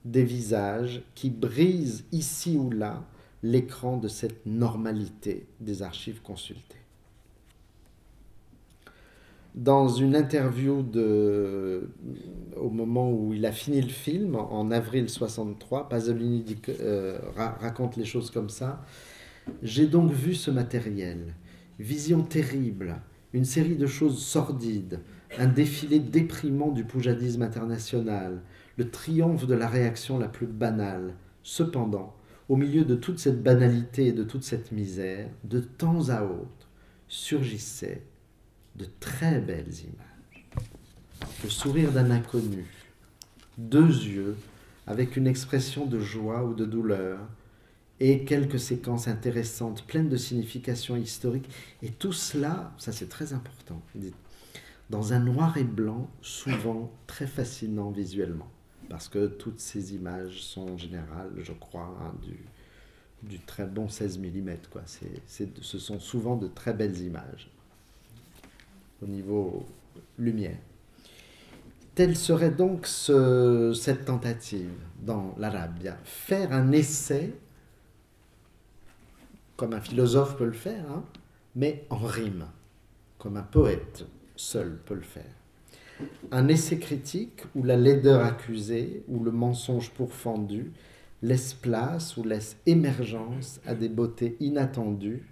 des visages qui brisent ici ou là l'écran de cette normalité des archives consultées dans une interview de, au moment où il a fini le film, en avril 63, Pasolini euh, raconte les choses comme ça. J'ai donc vu ce matériel, vision terrible, une série de choses sordides, un défilé déprimant du poujadisme international, le triomphe de la réaction la plus banale. Cependant, au milieu de toute cette banalité et de toute cette misère, de temps à autre, surgissait de très belles images. Le sourire d'un inconnu, deux yeux avec une expression de joie ou de douleur, et quelques séquences intéressantes, pleines de significations historiques. Et tout cela, ça c'est très important, dans un noir et blanc, souvent très fascinant visuellement, parce que toutes ces images sont en général, je crois, hein, du, très bon 16 mm. Quoi. ce sont souvent de très belles images au niveau lumière. Telle serait donc cette tentative dans l'Arabia. Faire un essai, comme un philosophe peut le faire, hein, mais en rime, comme un poète seul peut le faire. Un essai critique où la laideur accusée, ou le mensonge pourfendu, laisse place ou laisse émergence à des beautés inattendues.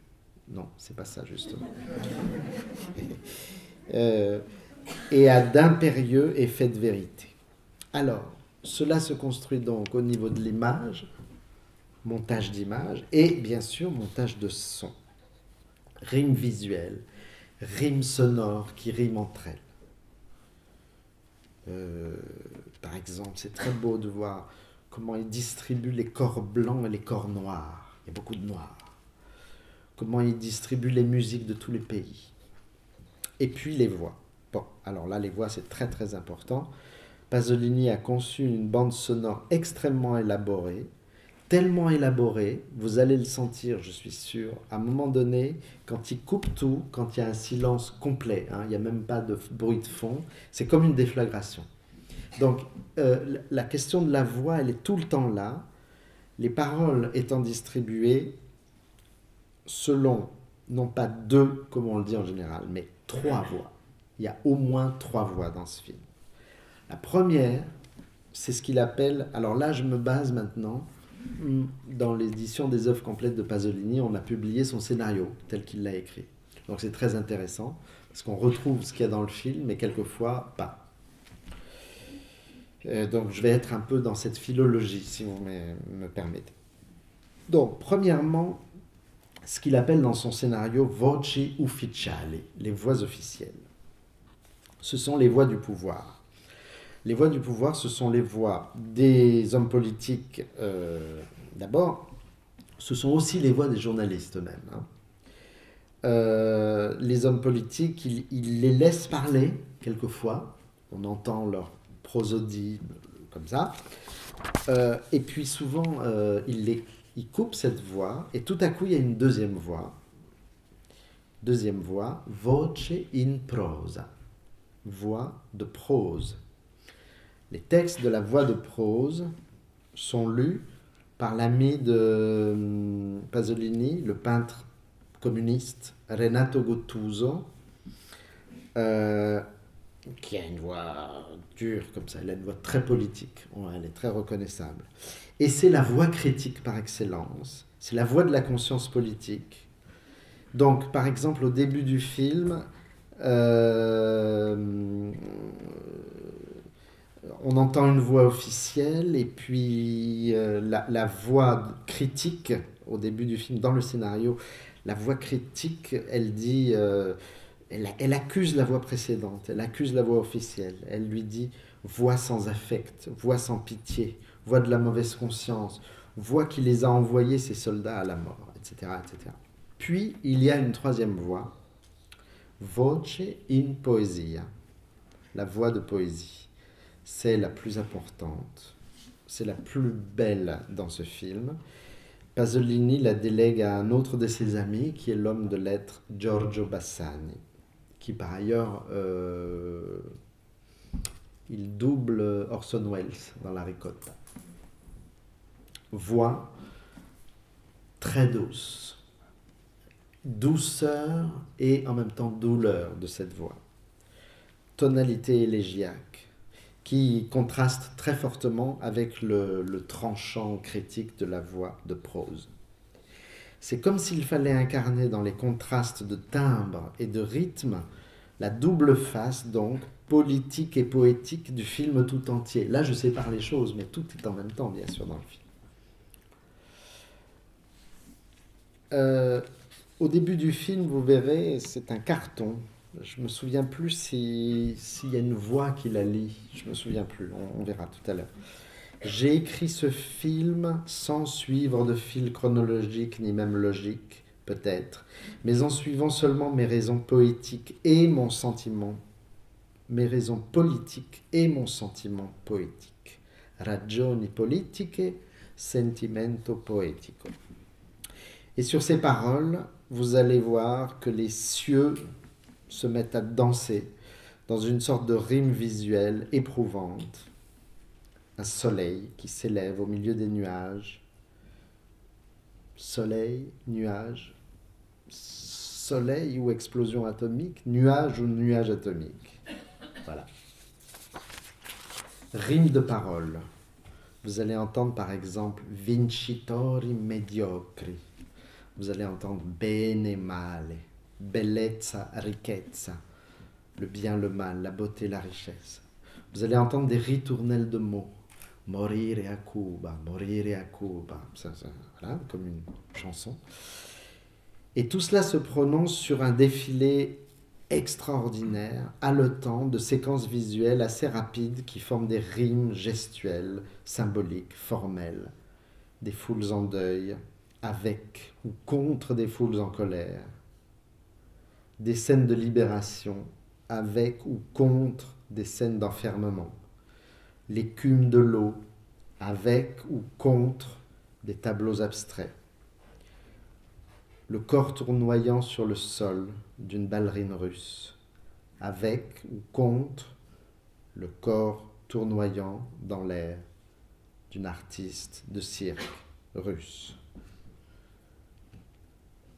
Non, c'est pas ça justement. [LAUGHS] Euh, et a d'impérieux effets de vérité. Alors, cela se construit donc au niveau de l'image, montage d'image, et bien sûr montage de son. Rime visuelle, rime sonore qui rime entre elles. Euh, par exemple, c'est très beau de voir comment il distribue les corps blancs et les corps noirs. Il y a beaucoup de noirs. Comment il distribue les musiques de tous les pays. Et puis les voix. Bon, alors là, les voix, c'est très très important. Pasolini a conçu une bande sonore extrêmement élaborée, tellement élaborée, vous allez le sentir, je suis sûr, à un moment donné, quand il coupe tout, quand il y a un silence complet, hein, il n'y a même pas de bruit de fond, c'est comme une déflagration. Donc euh, la question de la voix, elle est tout le temps là, les paroles étant distribuées selon, non pas deux, comme on le dit en général, mais trois voix. Il y a au moins trois voix dans ce film. La première, c'est ce qu'il appelle, alors là je me base maintenant, dans l'édition des œuvres complètes de Pasolini, on a publié son scénario tel qu'il l'a écrit. Donc c'est très intéressant, parce qu'on retrouve ce qu'il y a dans le film, mais quelquefois pas. Euh, donc je vais être un peu dans cette philologie, si vous me, me permettez. Donc, premièrement, ce qu'il appelle dans son scénario voci ufficiali, les voix officielles. Ce sont les voix du pouvoir. Les voix du pouvoir, ce sont les voix des hommes politiques euh, d'abord, ce sont aussi les voix des journalistes eux-mêmes. Hein. Euh, les hommes politiques, ils, les laissent parler quelquefois, on entend leur prosodie comme ça, euh, et puis souvent ils, les, ils coupent cette voix, et tout à coup il y a une deuxième voix, deuxième voix, voce in prosa, voix de prose. Les textes de la voix de prose sont lus par l'ami de hum, Pasolini, le peintre communiste Renato Gottuso, euh, qui a une voix dure comme ça, elle a une voix très politique, elle est très reconnaissable. Et c'est la voix critique par excellence, c'est la voix de la conscience politique. Donc, par exemple, au début du film, euh, on entend une voix officielle et puis euh, la, voix critique au début du film, dans le scénario, la voix critique, elle dit, euh, elle, accuse la voix précédente, elle accuse la voix officielle, elle lui dit voix sans affect, voix sans pitié, voix de la mauvaise conscience, voix qui les a envoyés, ces soldats, à la mort, etc. etc. Puis il y a une troisième voix, voce in poesia, la voix de poésie c'est la plus importante, c'est la plus belle dans ce film. Pasolini la délègue à un autre de ses amis, qui est l'homme de lettres Giorgio Bassani, qui par ailleurs, euh, il double Orson Welles dans La Ricotta. Voix très douce, douceur et en même temps douleur de cette voix, tonalité élégiaque qui contraste très fortement avec le, tranchant critique de la voix de prose. C'est comme s'il fallait incarner dans les contrastes de timbre et de rythme la double face, donc, politique et poétique du film tout entier. Là, je sépare les choses, mais tout est en même temps, bien sûr, dans le film. Euh, au début du film, vous verrez, c'est un carton je me souviens plus s'il y a une voix qui la lit. Je me souviens plus. On, verra tout à l'heure. J'ai écrit ce film sans suivre de fil chronologique ni même logique, peut-être, mais en suivant seulement mes raisons poétiques et mon sentiment, mes raisons politiques et mon sentiment poétique. Ragioni politiche, sentimento poetico. Et sur ces paroles, vous allez voir que les cieux se mettent à danser dans une sorte de rime visuelle éprouvante. Un soleil qui s'élève au milieu des nuages. Soleil, nuage, soleil ou explosion atomique, nuage ou nuage atomique. Voilà. Rime de parole. Vous allez entendre par exemple vincitori mediocri. Vous allez entendre bene male bellezza, ricchezza, le bien, le mal, la beauté, la richesse. Vous allez entendre des ritournelles de mots. Morire a Cuba, morire a Cuba. Ça, voilà, comme une chanson. Et tout cela se prononce sur un défilé extraordinaire, haletant, de séquences visuelles assez rapides qui forment des rimes gestuelles, symboliques, formelles, des foules en deuil, avec ou contre des foules en colère, des scènes de libération, avec ou contre des scènes d'enfermement, l'écume de l'eau, avec ou contre des tableaux abstraits, le corps tournoyant sur le sol d'une ballerine russe, avec ou contre le corps tournoyant dans l'air d'une artiste de cirque russe.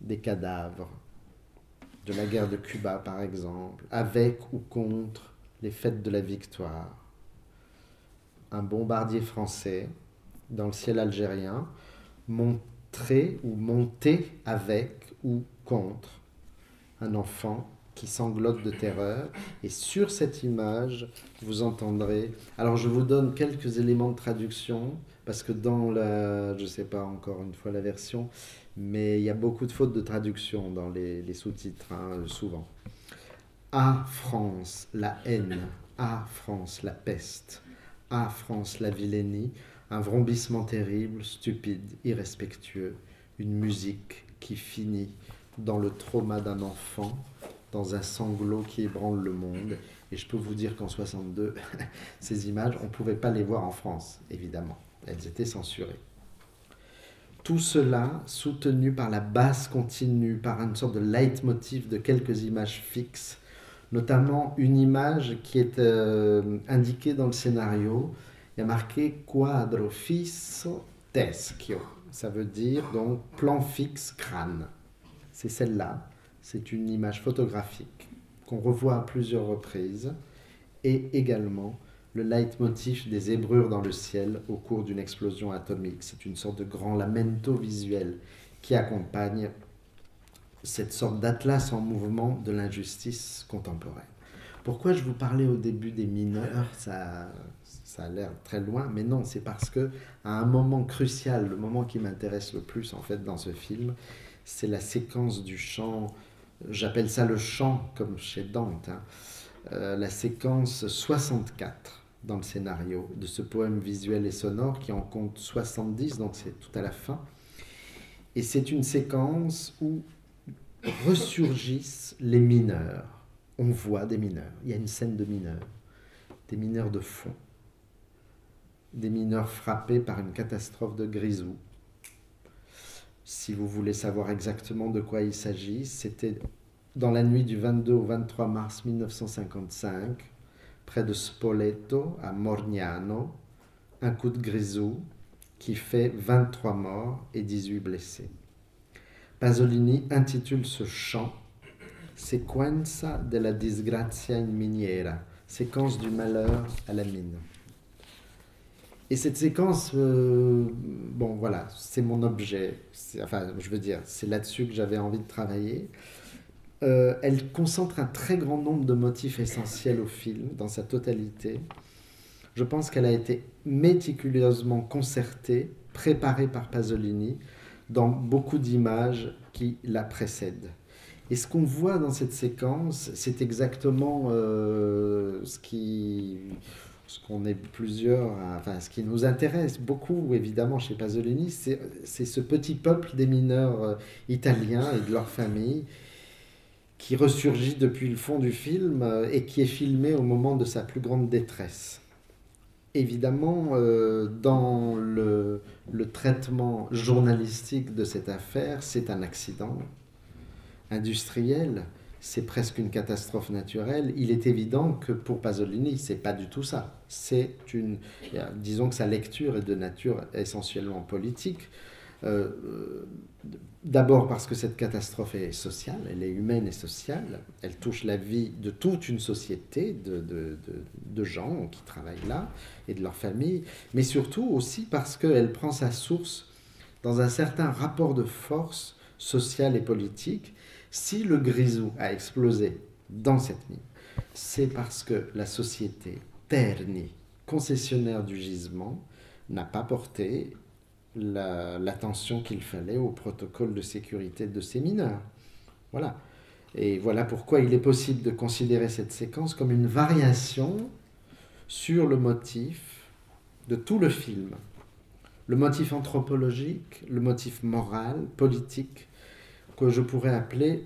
Des cadavres de la guerre de Cuba, par exemple, avec ou contre les fêtes de la victoire. Un bombardier français dans le ciel algérien, montrer ou monter avec ou contre un enfant qui sanglote de terreur. Et sur cette image, vous entendrez. Alors, je vous donne quelques éléments de traduction, parce que dans la. Je ne sais pas encore une fois la version, mais il y a beaucoup de fautes de traduction dans les, sous-titres, hein, souvent. À France, la haine. À France, la peste. À France, la vilainie. Un vrombissement terrible, stupide, irrespectueux. Une musique qui finit dans le trauma d'un enfant, dans un sanglot qui ébranle le monde. Et je peux vous dire qu'en 62, [LAUGHS] ces images, on ne pouvait pas les voir en France, évidemment. Elles étaient censurées. Tout cela soutenu par la basse continue, par une sorte de leitmotiv de quelques images fixes, notamment une image qui est euh, indiquée dans le scénario. Il y a marqué quadro fisso teschio. Ça veut dire donc plan fixe crâne c'est celle-là. C'est une image photographique qu'on revoit à plusieurs reprises et également le leitmotiv des ébrures dans le ciel au cours d'une explosion atomique. C'est une sorte de grand lamento visuel qui accompagne cette sorte d'atlas en mouvement de l'injustice contemporaine. Pourquoi je vous parlais au début des mineurs? Ça, ça a l'air très loin, mais non, c'est parce que à un moment crucial, le moment qui m'intéresse le plus en fait dans ce film, c'est la séquence du chant, j'appelle ça le chant comme chez Dante, hein. euh, la séquence 64 dans le scénario de ce poème visuel et sonore qui en compte 70, donc c'est tout à la fin. Et c'est une séquence où ressurgissent les mineurs. On voit des mineurs, il y a une scène de mineurs, des mineurs de fond, des mineurs frappés par une catastrophe de grisou, si vous voulez savoir exactement de quoi il s'agit, c'était dans la nuit du 22 au 23 mars 1955, près de Spoleto, à Morgnano, un coup de grisou qui fait 23 morts et 18 blessés. Pasolini intitule ce chant Sequenza della disgrazia in miniera, séquence du malheur à la mine. Et cette séquence, euh, bon voilà, c'est mon objet. Enfin, je veux dire, c'est là-dessus que j'avais envie de travailler. Euh, elle concentre un très grand nombre de motifs essentiels au film, dans sa totalité. Je pense qu'elle a été méticuleusement concertée, préparée par Pasolini, dans beaucoup d'images qui la précèdent. Et ce qu'on voit dans cette séquence, c'est exactement euh, ce qui ce qu'on est plusieurs, enfin, ce qui nous intéresse beaucoup, évidemment, chez Pasolini, c'est ce petit peuple des mineurs euh, italiens et de leurs familles qui ressurgit depuis le fond du film euh, et qui est filmé au moment de sa plus grande détresse. Évidemment, euh, dans le, traitement journalistique de cette affaire, c'est un accident industriel c'est presque une catastrophe naturelle, il est évident que pour Pasolini, c'est pas du tout ça. C'est une, disons que sa lecture est de nature essentiellement politique. Euh, d'abord parce que cette catastrophe est sociale, elle est humaine et sociale, elle touche la vie de toute une société de, gens qui travaillent là et de leurs familles, mais surtout aussi parce qu'elle prend sa source dans un certain rapport de force sociale et politique. Si le grisou a explosé dans cette mine, c'est parce que la société, Terni, concessionnaire du gisement, n'a pas porté l'attention qu'il fallait au protocole de sécurité de ces mineurs. Voilà. Et voilà pourquoi il est possible de considérer cette séquence comme une variation sur le motif de tout le film. Le motif anthropologique, le motif moral, politique, que je pourrais appeler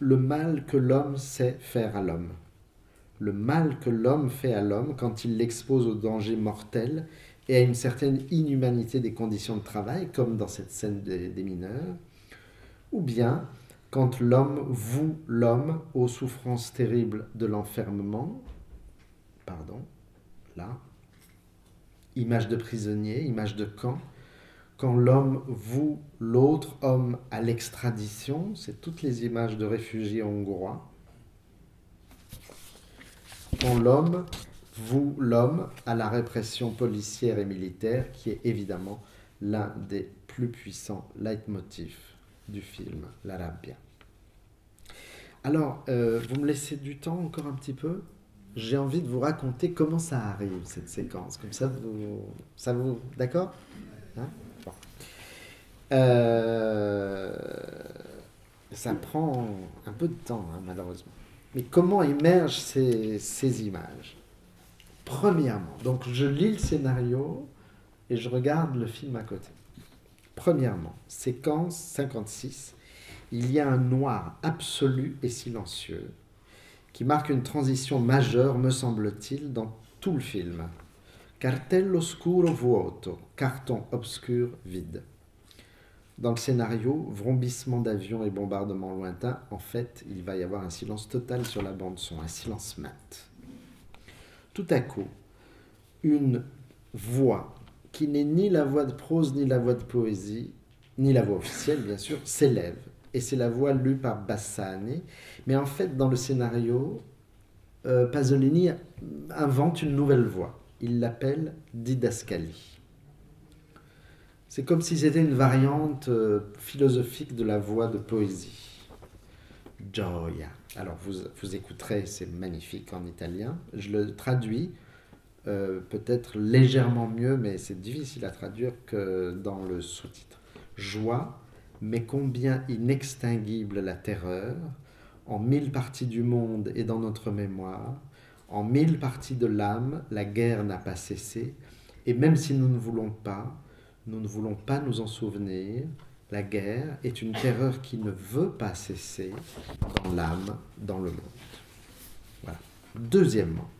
le mal que l'homme sait faire à l'homme. Le mal que l'homme fait à l'homme quand il l'expose au danger mortel et à une certaine inhumanité des conditions de travail, comme dans cette scène des, mineurs, ou bien quand l'homme voue l'homme aux souffrances terribles de l'enfermement, pardon, là, image de prisonnier, image de camp, quand l'homme voue l'autre homme à l'extradition, c'est toutes les images de réfugiés hongrois, quand l'homme voue l'homme à la répression policière et militaire, qui est évidemment l'un des plus puissants leitmotifs du film, l'Arabia. Alors, euh, vous me laissez du temps encore un petit peu? J'ai envie de vous raconter comment ça arrive, cette séquence. Comme ça, vous, ça vous... D'accord? Hein? Euh, Ça prend un peu de temps, hein, malheureusement. Mais comment émergent ces images? Premièrement, donc je lis le scénario et je regarde le film à côté. Premièrement, séquence 56, il y a un noir absolu et silencieux qui marque une transition majeure, me semble-t-il, dans tout le film. Cartello scuro vuoto, carton obscur vide. Dans le scénario, vrombissement d'avions et bombardements lointains, en fait, il va y avoir un silence total sur la bande-son, un silence mat. Tout à coup, une voix qui n'est ni la voix de prose, ni la voix de poésie, ni la voix officielle, bien sûr, [LAUGHS] s'élève et c'est la voix lue par Bassani. Mais en fait, dans le scénario, euh, Pasolini invente une nouvelle voix. Il l'appelle Didascali. C'est comme si c'était une variante euh, philosophique de la voix de poésie. Gioia. Alors vous, vous écouterez, c'est magnifique en italien. Je le traduis euh, peut-être légèrement mieux, mais c'est difficile à traduire que dans le sous-titre. Joie, mais combien inextinguible la terreur, en mille parties du monde et dans notre mémoire, en mille parties de l'âme, la guerre n'a pas cessé, et même si nous ne voulons pas, nous ne voulons pas nous en souvenir, la guerre est une terreur qui ne veut pas cesser dans l'âme, dans le monde. Deuxièmement,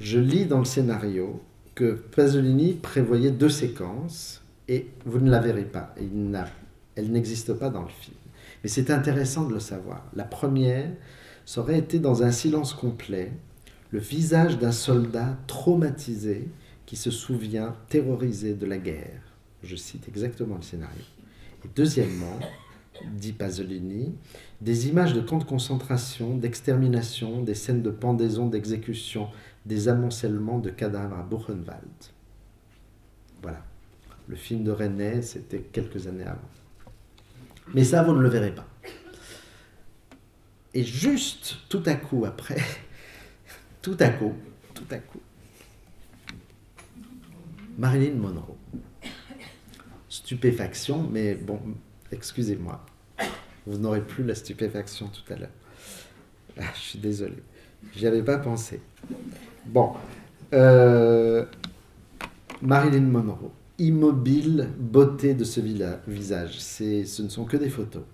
je lis dans le scénario que Pasolini prévoyait deux séquences et vous ne la verrez pas. elle n'existe pas dans le film. Mais c'est intéressant de le savoir. La première, ça aurait été dans un silence complet, le visage d'un soldat traumatisé qui se souvient terrorisé de la guerre. Je cite exactement le scénario. Et deuxièmement, dit Pasolini, des images de camps de concentration, d'extermination, des scènes de pendaison, d'exécution, des amoncellements de cadavres à Buchenwald. Voilà. Le film de René, c'était quelques années avant. Mais ça, vous ne le verrez pas. Et juste tout à coup après, [LAUGHS] tout à coup, tout à coup, Marilyn Monroe. Stupéfaction, mais bon, excusez-moi, vous n'aurez plus la stupéfaction tout à l'heure. Ah, je suis désolé, j'y avais pas pensé. Bon, euh, Marilyn Monroe immobile beauté de ce visage. Ce ne sont que des photos.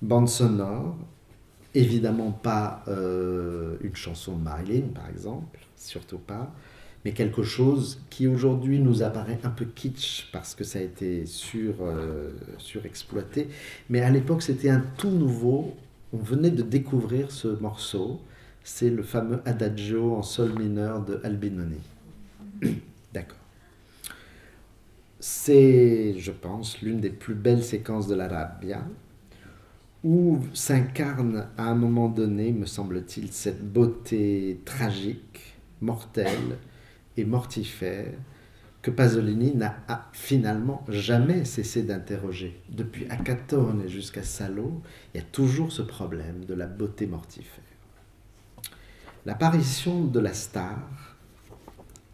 Bande sonore, évidemment pas euh, une chanson de Marilyn par exemple, surtout pas, mais quelque chose qui aujourd'hui nous apparaît un peu kitsch parce que ça a été sur, euh, surexploité, mais à l'époque c'était un tout nouveau, on venait de découvrir ce morceau, c'est le fameux Adagio en sol mineur de Albinoni. [COUGHS] D'accord. C'est, je pense, l'une des plus belles séquences de l'Arabia, où s'incarne à un moment donné, me semble-t-il, cette beauté tragique, mortelle mortifère que Pasolini n'a finalement jamais cessé d'interroger. Depuis Acatone jusqu'à Salo, il y a toujours ce problème de la beauté mortifère. L'apparition de la star,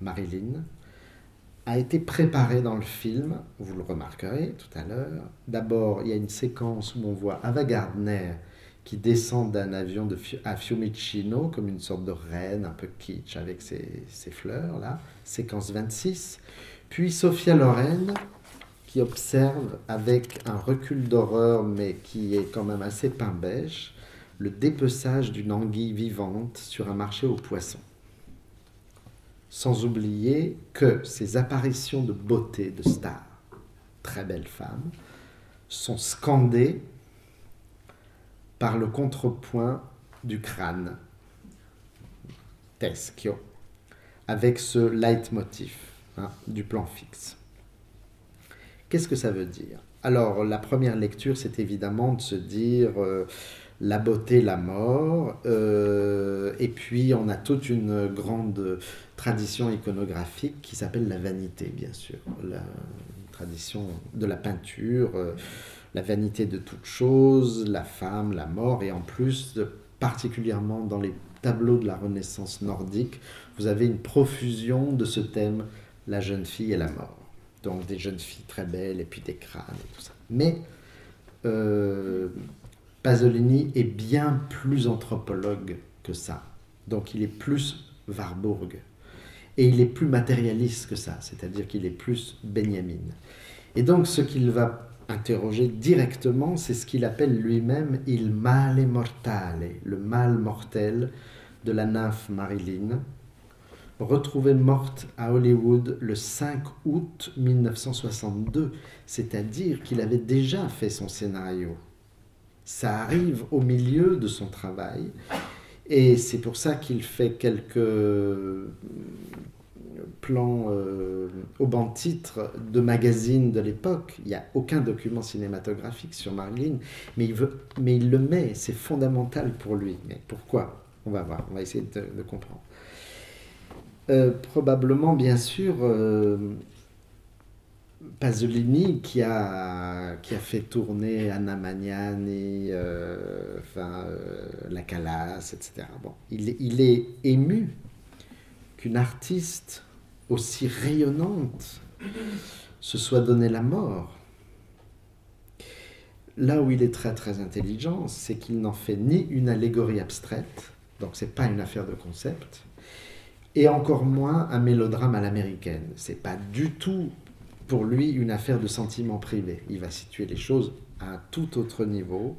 Marilyn, a été préparée dans le film, vous le remarquerez tout à l'heure. D'abord, il y a une séquence où on voit Ava Gardner qui descend d'un avion de, à Fiumicino comme une sorte de reine un peu kitsch avec ses, ses fleurs, là, séquence 26. Puis Sophia Loren qui observe avec un recul d'horreur mais qui est quand même assez pain beige le dépeçage d'une anguille vivante sur un marché aux poissons. Sans oublier que ces apparitions de beauté de stars, très belles femmes, sont scandées par le contrepoint du crâne, teschio, avec ce leitmotiv hein, du plan fixe. Qu'est-ce que ça veut dire? Alors, la première lecture, c'est évidemment de se dire, euh, la beauté, la mort. Euh, et puis on a toute une grande tradition iconographique qui s'appelle la vanité, bien sûr. La tradition de la peinture, euh, la vanité de toute chose, la femme, la mort. Et en plus, particulièrement dans les tableaux de la Renaissance nordique, vous avez une profusion de ce thème, la jeune fille et la mort. Donc des jeunes filles très belles et puis des crânes et tout ça. Mais euh, Pasolini est bien plus anthropologue que ça. Donc il est plus Warburg. Et il est plus matérialiste que ça, c'est-à-dire qu'il est plus Benjamin. Et donc ce qu'il va interroger directement, c'est ce qu'il appelle lui-même il male mortale, le mal mortel de la nymphe Marilyn, retrouvée morte à Hollywood le 5 août 1962, c'est-à-dire qu'il avait déjà fait son scénario ça arrive au milieu de son travail. Et c'est pour ça qu'il fait quelques plans euh, au banc titre de magazines de l'époque. Il n'y a aucun document cinématographique sur Marilyn, mais il, veut, mais il le met, c'est fondamental pour lui. Mais pourquoi? On va voir, on va essayer de, comprendre. Euh, probablement, bien sûr, euh, Pasolini qui a, qui a fait tourner Anna Magnani, enfin, La Calas, etc. Bon, il est ému qu'une artiste aussi rayonnante se soit donné la mort. Là où il est très très intelligent, c'est qu'il n'en fait ni une allégorie abstraite, donc c'est pas une affaire de concept, et encore moins un mélodrame à l'américaine. C'est pas du tout pour lui une affaire de sentiment privé. Il va situer les choses à un tout autre niveau,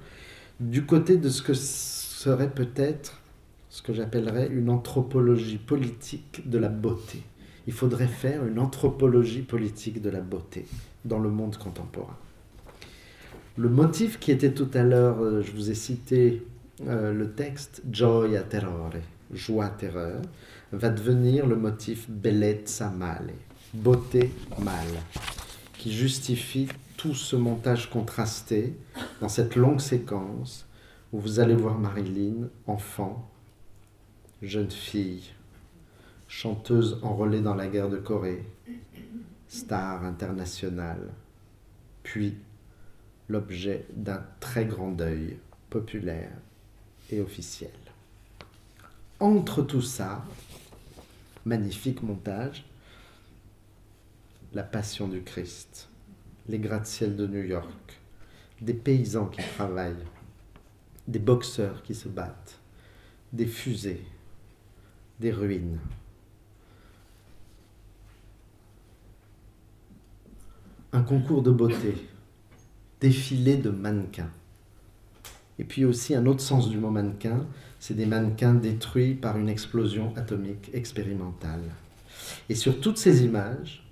du côté de ce que serait peut-être ce que j'appellerais une anthropologie politique de la beauté. Il faudrait faire une anthropologie politique de la beauté dans le monde contemporain. Le motif qui était tout à l'heure, euh, je vous ai cité euh, le texte Gioia terrore, joie terreur, va devenir le motif bellezza male, beauté mâle, qui justifie tout ce montage contrasté dans cette longue séquence où vous allez voir Marilyn, enfant, jeune fille, chanteuse enrôlée dans la guerre de Corée, star internationale, puis l'objet d'un très grand deuil populaire et officiel. Entre tout ça, magnifique montage, la passion du Christ, les gratte-ciels de New York, des paysans qui travaillent, des boxeurs qui se battent, des fusées, des ruines. Un concours de beauté, défilé de mannequins. Et puis aussi un autre sens du mot mannequin, c'est des mannequins détruits par une explosion atomique expérimentale. Et sur toutes ces images,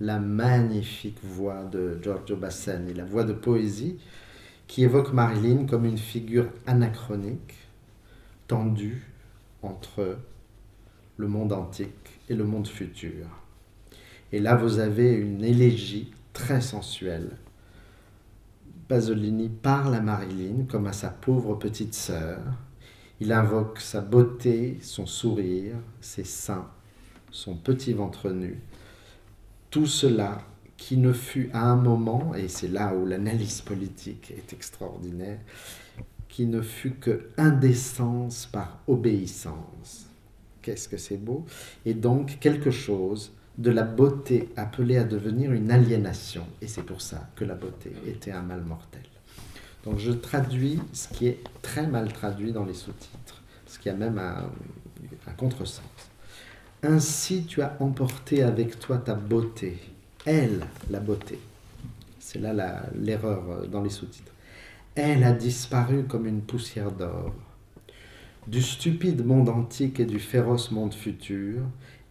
la magnifique voix de Giorgio Bassani, la voix de poésie qui évoque Marilyn comme une figure anachronique, tendue entre le monde antique et le monde futur. Et là, vous avez une élégie très sensuelle. Pasolini parle à Marilyn comme à sa pauvre petite sœur. Il invoque sa beauté, son sourire, ses seins, son petit ventre nu tout cela qui ne fut à un moment, et c'est là où l'analyse politique est extraordinaire, qui ne fut que indécence par obéissance. Qu'est-ce que c'est beau? Et donc quelque chose de la beauté appelée à devenir une aliénation. Et c'est pour ça que la beauté était un mal mortel. Donc je traduis ce qui est très mal traduit dans les sous-titres, ce qui a même un, un contresens. Ainsi tu as emporté avec toi ta beauté, elle, la beauté. C'est là l'erreur dans les sous-titres. Elle a disparu comme une poussière d'or. Du stupide monde antique et du féroce monde futur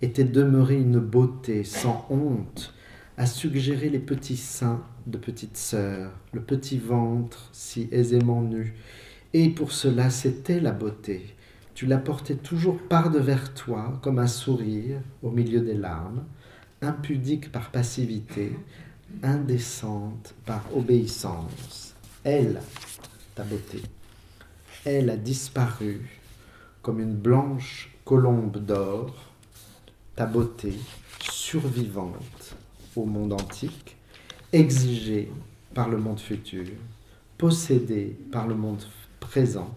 était demeurée une beauté sans honte à suggérer les petits seins de petites sœurs, le petit ventre si aisément nu. Et pour cela, c'était la beauté. Tu la portais toujours par-devers toi, comme un sourire au milieu des larmes, impudique par passivité, indécente par obéissance. Elle, ta beauté, elle a disparu comme une blanche colombe d'or, ta beauté survivante au monde antique, exigée par le monde futur, possédée par le monde présent,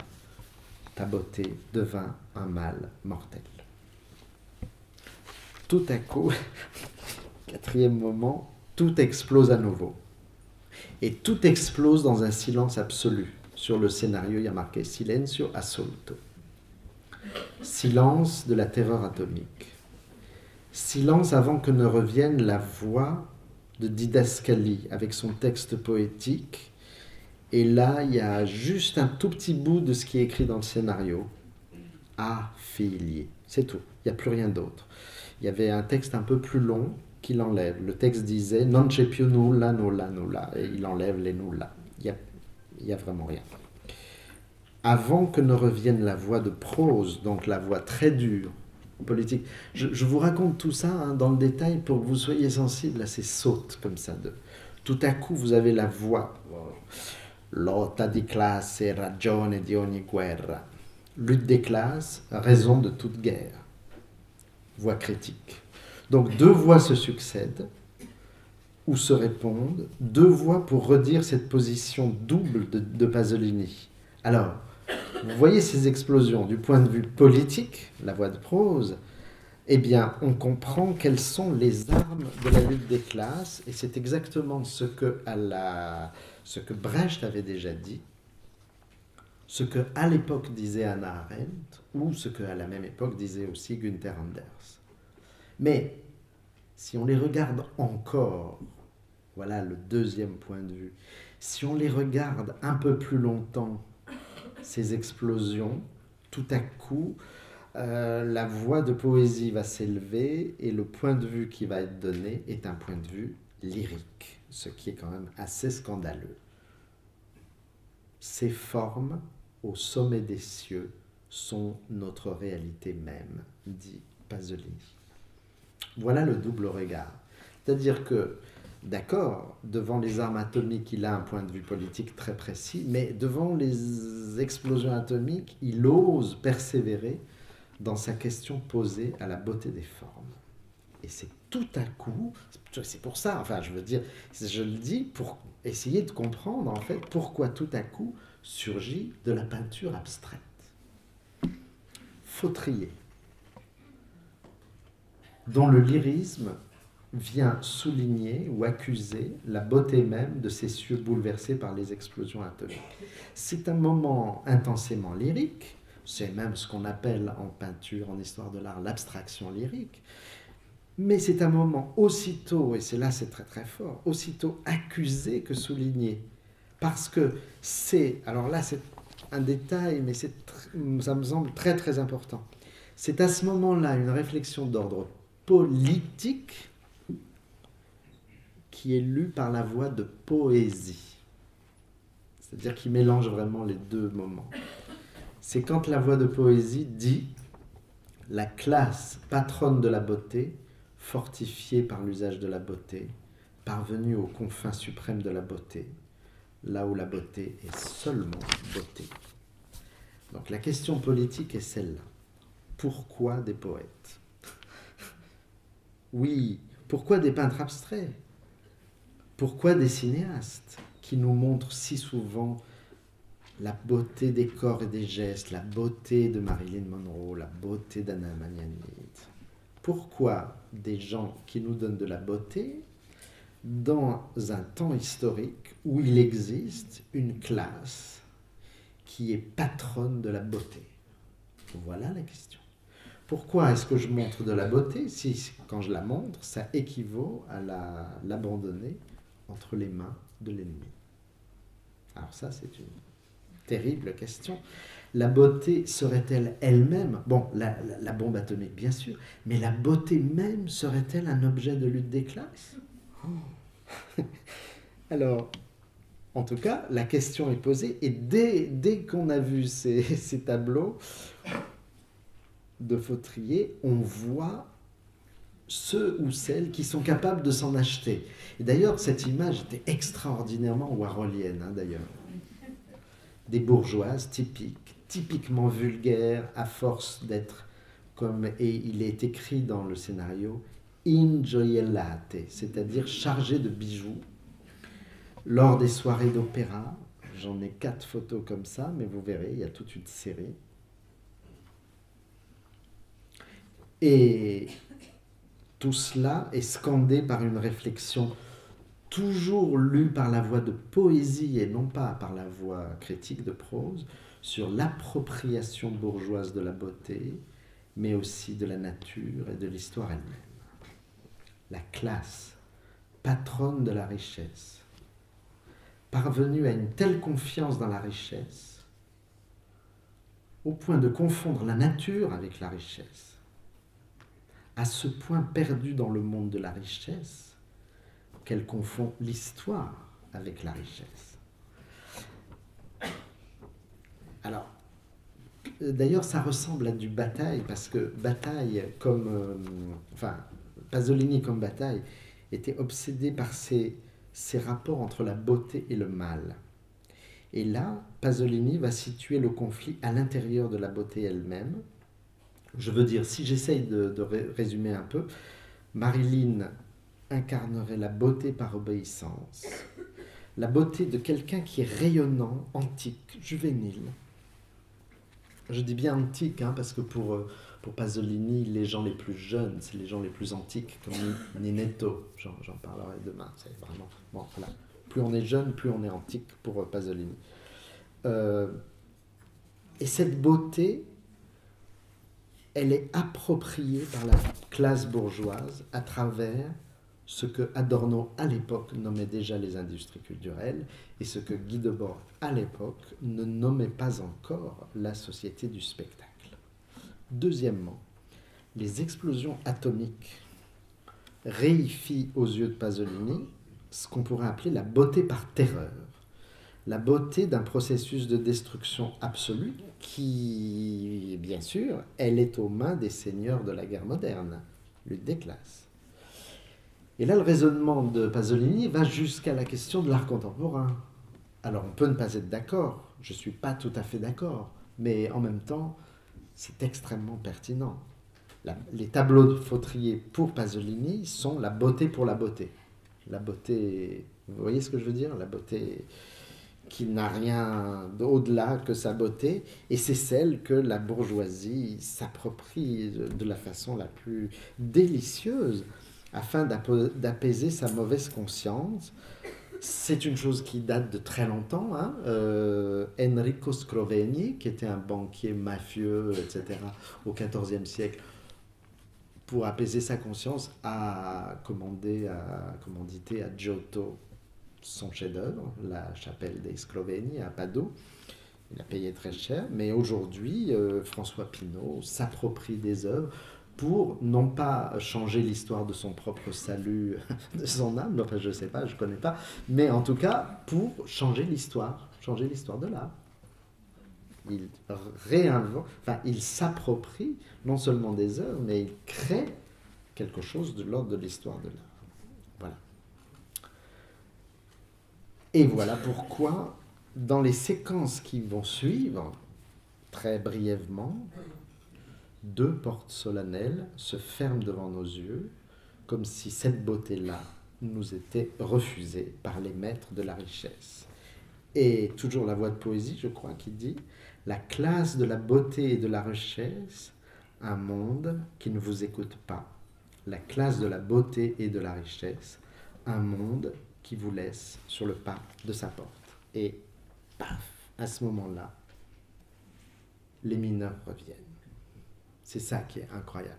ta beauté devint un mal mortel. Tout à coup, [LAUGHS] quatrième moment, tout explose à nouveau. Et tout explose dans un silence absolu. Sur le scénario, il y a marqué Silencio assolto. Silence de la terreur atomique. Silence avant que ne revienne la voix de Didascali avec son texte poétique. Et là, il y a juste un tout petit bout de ce qui est écrit dans le scénario. Affilié. C'est tout. Il n'y a plus rien d'autre. Il y avait un texte un peu plus long qui l'enlève. Le texte disait Non c'è più nulla, nulla, nulla. Et il enlève les nulla. Il n'y a vraiment rien. Avant que ne revienne la voix de prose, donc la voix très dure, politique. Je, vous raconte tout ça hein, dans le détail pour que vous soyez sensible à ces sautes comme ça. De, tout à coup, vous avez la voix. Lotta di classe, ragione di ogni guerra. Lutte des classes, raison de toute guerre. Voix critique. Donc deux voix se succèdent ou se répondent, deux voix pour redire cette position double de, de Pasolini. Alors, vous voyez ces explosions du point de vue politique, la voix de prose, eh bien, on comprend quelles sont les armes de la lutte des classes, et c'est exactement ce que, Brecht avait déjà dit, ce que à l'époque disait Anna Arendt, ou ce que à la même époque disait aussi Günther Anders. Mais si on les regarde encore, voilà le deuxième point de vue, si on les regarde un peu plus longtemps ces explosions, tout à coup, euh, la voix de poésie va s'élever et le point de vue qui va être donné est un point de vue lyrique, ce qui est quand même assez scandaleux. Ces formes au sommet des cieux sont notre réalité même, dit Pasolini. Voilà le double regard. C'est-à-dire que D'accord, devant les armes atomiques, il a un point de vue politique très précis, mais devant les explosions atomiques, il ose persévérer dans sa question posée à la beauté des formes. Et c'est tout à coup, c'est pour ça, enfin je veux dire, je le dis pour essayer de comprendre en fait pourquoi tout à coup surgit de la peinture abstraite. Fautrier, dont le lyrisme vient souligner ou accuser la beauté même de ces cieux bouleversés par les explosions atomiques. C'est un moment intensément lyrique, c'est même ce qu'on appelle en peinture, en histoire de l'art, l'abstraction lyrique, mais c'est un moment aussitôt, et c'est là c'est très très fort, aussitôt accusé que souligné, parce que c'est, alors là c'est un détail, mais ça me semble très très important, c'est à ce moment-là une réflexion d'ordre politique qui est lu par la voix de poésie. C'est-à-dire qu'il mélange vraiment les deux moments. C'est quand la voix de poésie dit la classe patronne de la beauté, fortifiée par l'usage de la beauté, parvenue aux confins suprêmes de la beauté, là où la beauté est seulement beauté. Donc la question politique est celle-là. Pourquoi des poètes? Oui, Pourquoi des peintres abstraits? Pourquoi des cinéastes qui nous montrent si souvent la beauté des corps et des gestes, la beauté de Marilyn Monroe, la beauté d'Anna Magnanite Pourquoi des gens qui nous donnent de la beauté dans un temps historique où il existe une classe qui est patronne de la beauté? Voilà la question. Pourquoi est-ce que je montre de la beauté si, quand je la montre, ça équivaut à l'abandonner? Entre les mains de l'ennemi. Alors ça, c'est une terrible question. La beauté serait-elle elle-même, bon, la, bombe atomique bien sûr, mais la beauté même serait-elle un objet de lutte des classes? [LAUGHS] Alors, en tout cas, la question est posée, et dès, dès qu'on a vu ces, [LAUGHS] ces tableaux de Fautrier, on voit ceux ou celles qui sont capables de s'en acheter. Et d'ailleurs, cette image était extraordinairement warholienne, hein, d'ailleurs des bourgeoises typiques, typiquement vulgaires, à force d'être comme, et il est écrit dans le scénario, ingioiellate, c'est-à-dire chargées de bijoux. Lors des soirées d'opéra, j'en ai quatre photos comme ça, mais vous verrez, il y a toute une série. Et tout cela est scandé par une réflexion toujours lu par la voix de poésie et non pas par la voix critique de prose, sur l'appropriation bourgeoise de la beauté, mais aussi de la nature et de l'histoire elle-même. La classe, patronne de la richesse, parvenue à une telle confiance dans la richesse, au point de confondre la nature avec la richesse, à ce point perdu dans le monde de la richesse, qu'elle confond l'histoire avec la richesse. Alors, d'ailleurs, ça ressemble à du bataille, parce que bataille comme. Euh, enfin, Pasolini comme bataille était obsédé par ces, ces rapports entre la beauté et le mal. Et là, Pasolini va situer le conflit à l'intérieur de la beauté elle-même. Je veux dire, si j'essaye de, résumer un peu, Marilyn incarnerait la beauté par obéissance, la beauté de quelqu'un qui est rayonnant, antique, juvénile. Je dis bien antique, hein, parce que pour, euh, pour Pasolini, les gens les plus jeunes, c'est les gens les plus antiques, comme Ninetto. J'en parlerai demain. Vraiment. Plus on est jeune, plus on est antique pour euh, Pasolini. Euh, et cette beauté, elle est appropriée par la classe bourgeoise à travers ce que Adorno à l'époque nommait déjà les industries culturelles et ce que Guy Debord à l'époque ne nommait pas encore la société du spectacle. Deuxièmement, les explosions atomiques réifient aux yeux de Pasolini ce qu'on pourrait appeler la beauté par terreur, la beauté d'un processus de destruction absolue qui, bien sûr, elle est aux mains des seigneurs de la guerre moderne, lutte des classes. Et là, le raisonnement de Pasolini va jusqu'à la question de l'art contemporain. Alors, on peut ne pas être d'accord, je ne suis pas tout à fait d'accord, mais en même temps, c'est extrêmement pertinent. les tableaux de Fautrier pour Pasolini sont la beauté pour la beauté. La beauté, vous voyez ce que je veux dire? La beauté qui n'a rien au-delà que sa beauté, et c'est celle que la bourgeoisie s'approprie de la façon la plus délicieuse afin d'apaiser sa mauvaise conscience. C'est une chose qui date de très longtemps. Hein. Euh, Enrico Scrovegni, qui était un banquier mafieux, etc., au XIVe siècle, pour apaiser sa conscience, a commandé, a commandité à Giotto son chef-d'œuvre, la chapelle des Scrovegni à Padoue. Il a payé très cher, mais aujourd'hui, euh, François Pinault s'approprie des œuvres pour non pas changer l'histoire de son propre salut, [LAUGHS] de son âme, enfin je ne sais pas, je ne connais pas, mais en tout cas pour changer l'histoire, changer l'histoire de l'art. Il réinvente, enfin il s'approprie non seulement des œuvres, mais il crée quelque chose de l'ordre de l'histoire de l'art. Voilà. Et voilà pourquoi, dans les séquences qui vont suivre, très brièvement, deux portes solennelles se ferment devant nos yeux, comme si cette beauté-là nous était refusée par les maîtres de la richesse. Et toujours la voix de poésie, je crois, qui dit La classe de la beauté et de la richesse, un monde qui ne vous écoute pas. La classe de la beauté et de la richesse, un monde qui vous laisse sur le pas de sa porte. Et paf, à ce moment-là, les mineurs reviennent. C'est ça qui est incroyable.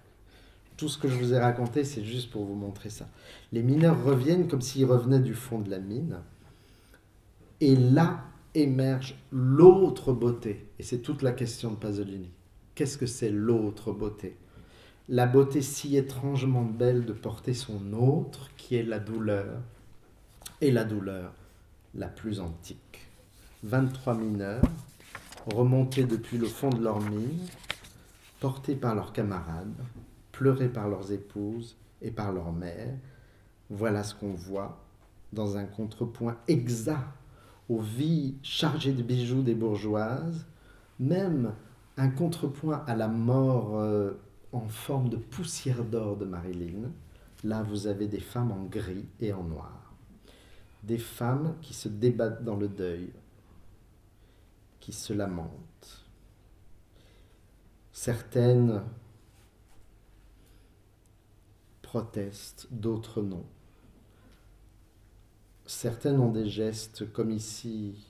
Tout ce que je vous ai raconté, c'est juste pour vous montrer ça. Les mineurs reviennent comme s'ils revenaient du fond de la mine. Et là émerge l'autre beauté. Et c'est toute la question de Pasolini. Qu'est-ce que c'est l'autre beauté? La beauté si étrangement belle de porter son autre, qui est la douleur. Et la douleur la plus antique. 23 mineurs, remontés depuis le fond de leur mine, portés par leurs camarades, pleurés par leurs épouses et par leurs mères. Voilà ce qu'on voit dans un contrepoint exact aux vies chargées de bijoux des bourgeoises, même un contrepoint à la mort euh, en forme de poussière d'or de Marilyn. Là, vous avez des femmes en gris et en noir. Des femmes qui se débattent dans le deuil, qui se lamentent. Certaines protestent, d'autres non. Certaines ont des gestes comme ici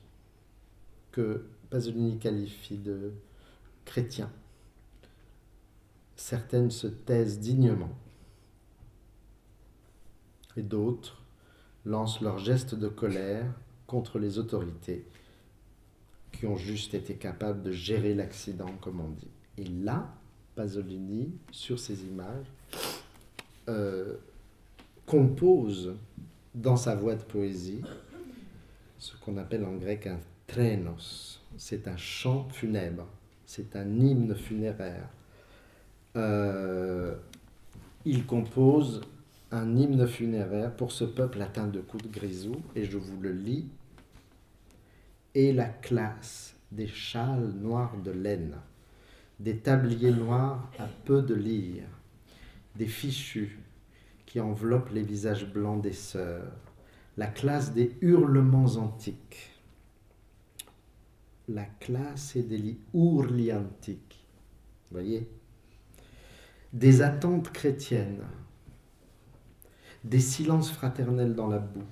que Pasolini qualifie de chrétiens. Certaines se taisent dignement et d'autres lancent leurs gestes de colère contre les autorités qui ont juste été capables de gérer l'accident, comme on dit. Et là, Pasolini, sur ces images, euh, compose dans sa voix de poésie ce qu'on appelle en grec un trenos. C'est un chant funèbre, c'est un hymne funéraire. Euh, il compose un hymne funéraire pour ce peuple atteint de coups de grisou, et je vous le lis. Et la classe des châles noirs de laine, des tabliers noirs à peu de lyre, des fichus, qui enveloppe les visages blancs des sœurs, la classe des hurlements antiques, la classe degli urli antiques, voyez, des attentes chrétiennes, des silences fraternels dans la boue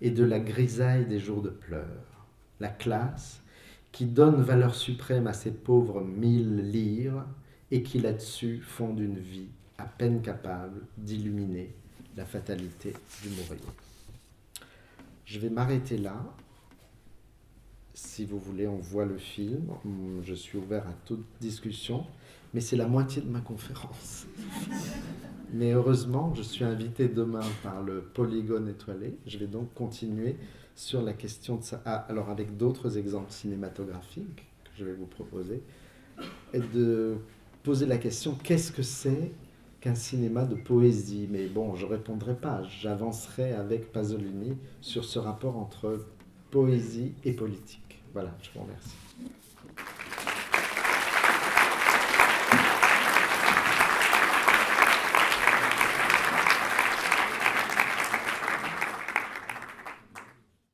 et de la grisaille des jours de pleurs, la classe qui donne valeur suprême à ces pauvres mille lyres et qui là-dessus fondent une vie à peine capable d'illuminer la fatalité du mourrier. Je vais m'arrêter là. Si vous voulez, on voit le film. Je suis ouvert à toute discussion, mais c'est la moitié de ma conférence. Mais heureusement, je suis invité demain par le Polygone étoilé. Je vais donc continuer sur la question de ça. Ah, alors avec d'autres exemples cinématographiques que je vais vous proposer, et de poser la question qu'est-ce que c'est qu'un cinéma de poésie? Mais bon, je ne répondrai pas. J'avancerai avec Pasolini sur ce rapport entre poésie et politique. Voilà, je vous remercie.